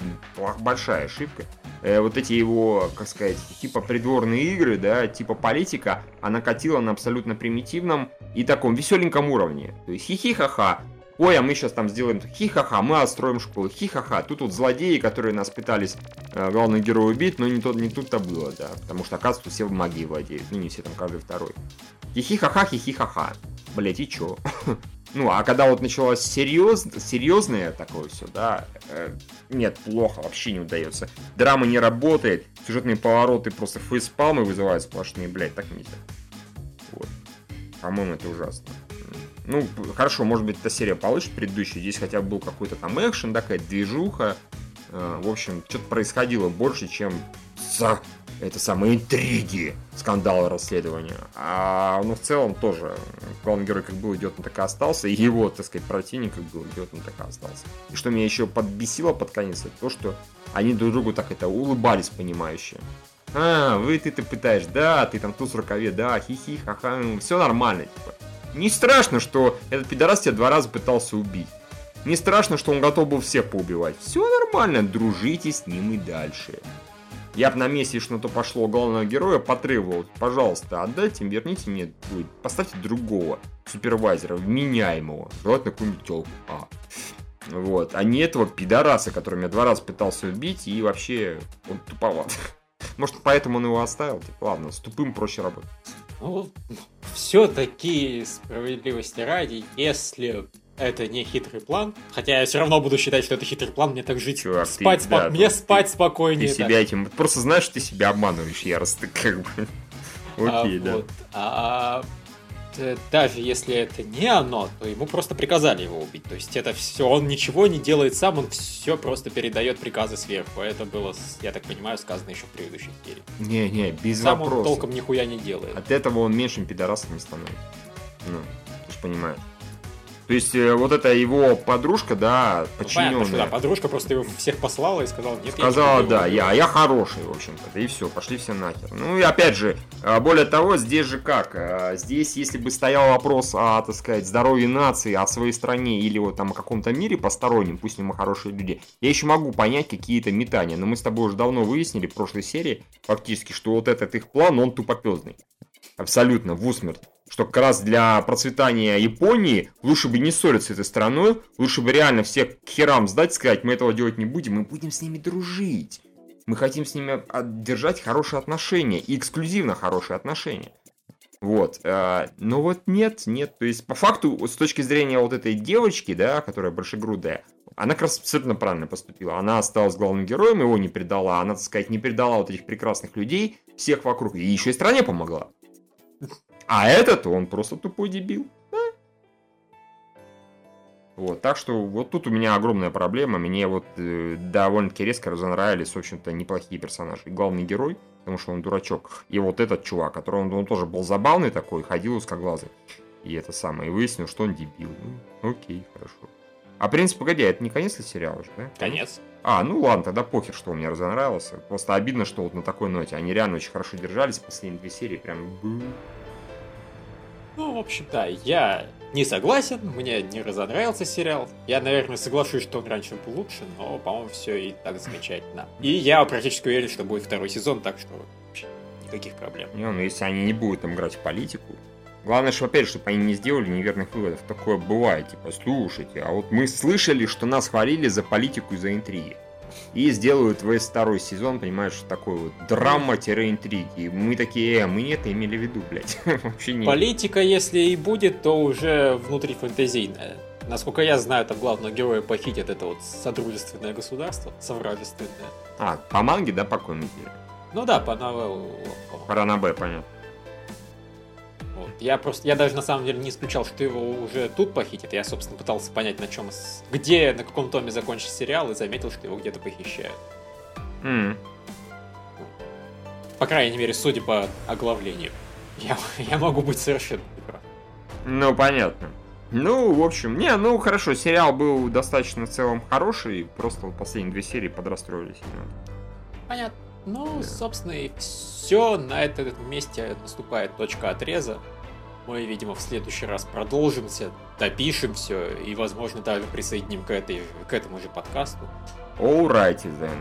большая ошибка. Э, вот эти его, как сказать, типа придворные игры, да, типа политика, она катила на абсолютно примитивном и таком веселеньком уровне. То есть хихи-ха-ха, ой, а мы сейчас там сделаем хи-ха-ха, мы отстроим школу, хи-ха-ха. Тут вот злодеи, которые нас пытались э, главного героя убить, но не, тот, не тут-то было, да, потому что, оказывается, все в магии владеют, ну не все, там каждый второй. Хихи-ха-ха, хихи-ха-ха. Блять, и чё? Ну, а когда вот началось серьез, серьезное такое все, да, э, нет, плохо, вообще не удается. Драма не работает, сюжетные повороты просто фейспалмы вызывают сплошные, блядь, так нельзя. Вот. По-моему, это ужасно. Ну, хорошо, может быть, эта серия получше предыдущая, здесь хотя бы был какой-то там экшен, такая движуха. Э, в общем, что-то происходило больше, чем за это самые интриги, скандалы, расследования. А, ну, в целом тоже главный герой как был, идет, он так и остался, и его, так сказать, противник как был, идет, он так и остался. И что меня еще подбесило под конец, это то, что они друг другу так это улыбались, понимающие. А, вы ты-то пытаешь, да, ты там туз в рукаве, да, хихи, ха-ха, ну, все нормально, типа. Не страшно, что этот пидорас тебя два раза пытался убить. Не страшно, что он готов был всех поубивать. Все нормально, дружите с ним и дальше. Я бы на месте, что на то пошло главного героя, потребовал, пожалуйста, отдайте, верните мне, поставьте другого супервайзера, вменяемого, желательно какую-нибудь телку. А. Вот, а не этого пидораса, который меня два раза пытался убить, и вообще он туповат. Может, поэтому он его оставил? Типа, ладно, с тупым проще работать. Ну, все-таки справедливости ради, если это не хитрый план. Хотя я все равно буду считать, что это хитрый план, мне так жить. Чувак, спать, ты, спо... да, мне спать ты, спокойнее. Ты себя так. этим. Просто знаешь, что ты себя обманываешь, яростно, как бы. Окей, а, да. Вот. А, даже если это не оно, то ему просто приказали его убить. То есть это все, он ничего не делает сам, он все просто передает приказы сверху. Это было, я так понимаю, сказано еще в предыдущей серии. Не-не, без сам вопросов. он толком нихуя не делает. От этого он меньшим пидорасом не становится. Ну, ты же понимаешь. То есть э, вот эта его подружка, да, подчиненная. Понятно, что, да, подружка просто его всех послала и сказала, нет, Сказала, я да, я, я хороший, в общем-то, и все, пошли все нахер. Ну и опять же, а, более того, здесь же как, а, здесь если бы стоял вопрос о, так сказать, здоровье нации, о своей стране или вот там о каком-то мире постороннем, пусть не мы хорошие люди, я еще могу понять какие-то метания, но мы с тобой уже давно выяснили в прошлой серии, фактически, что вот этот их план, он тупопезный. Абсолютно, в усмерть что как раз для процветания Японии лучше бы не ссориться с этой страной, лучше бы реально всех к херам сдать, сказать, мы этого делать не будем, мы будем с ними дружить. Мы хотим с ними держать хорошие отношения, и эксклюзивно хорошие отношения. Вот. Э, но вот нет, нет. То есть, по факту, с точки зрения вот этой девочки, да, которая большегрудая, она как раз абсолютно правильно поступила. Она осталась главным героем, его не предала. Она, так сказать, не предала вот этих прекрасных людей, всех вокруг. И еще и стране помогла. А этот, он просто тупой дебил. Да? Вот, так что вот тут у меня огромная проблема. Мне вот э, довольно-таки резко разонравились, в общем-то, неплохие персонажи. Главный герой, потому что он дурачок. И вот этот чувак, который он, он тоже был забавный такой, ходил узкоглазый. И это самое, и выяснил, что он дебил. Ну, окей, хорошо. А принцип, погоди, это не конец ли сериала же, да? Конец. А, ну ладно, тогда похер, что он мне разонравился. Просто обидно, что вот на такой ноте. Они реально очень хорошо держались, последние две серии прям... Ну, в общем, да, я не согласен, мне не разонравился сериал. Я, наверное, соглашусь, что он раньше был лучше, но, по-моему, все и так замечательно. И я практически уверен, что будет второй сезон, так что вообще никаких проблем. Не, ну если они не будут там играть в политику, Главное, что, опять, чтобы они не сделали неверных выводов. Такое бывает, типа, слушайте, а вот мы слышали, что нас хвалили за политику и за интриги. И сделают весь второй сезон, понимаешь, такой вот драма-интриги. Мы такие, э, мы не это имели в виду, блядь. Вообще не. Политика, если и будет, то уже внутри фэнтезийная. Насколько я знаю, там главного героя похитят это вот содружественное государство, совражественное. А, по манге, да, по комиксе? Ну да, по новеллу. По понятно. Я просто, я даже на самом деле не исключал, что его уже тут похитят. Я, собственно, пытался понять, на чем, где, на каком томе закончится сериал, и заметил, что его где-то похищают. Mm. По крайней мере, судя по оглавлению. Я, я могу быть совершенно. Ну, понятно. Ну, в общем, не, ну хорошо, сериал был достаточно в целом хороший, просто последние две серии подрастроились. Понятно. Ну, да. собственно, и все. На этом месте наступает точка отреза. Мы, видимо, в следующий раз продолжимся, допишем все и, возможно, даже присоединим к, этой, к этому же подкасту. Alrighty then.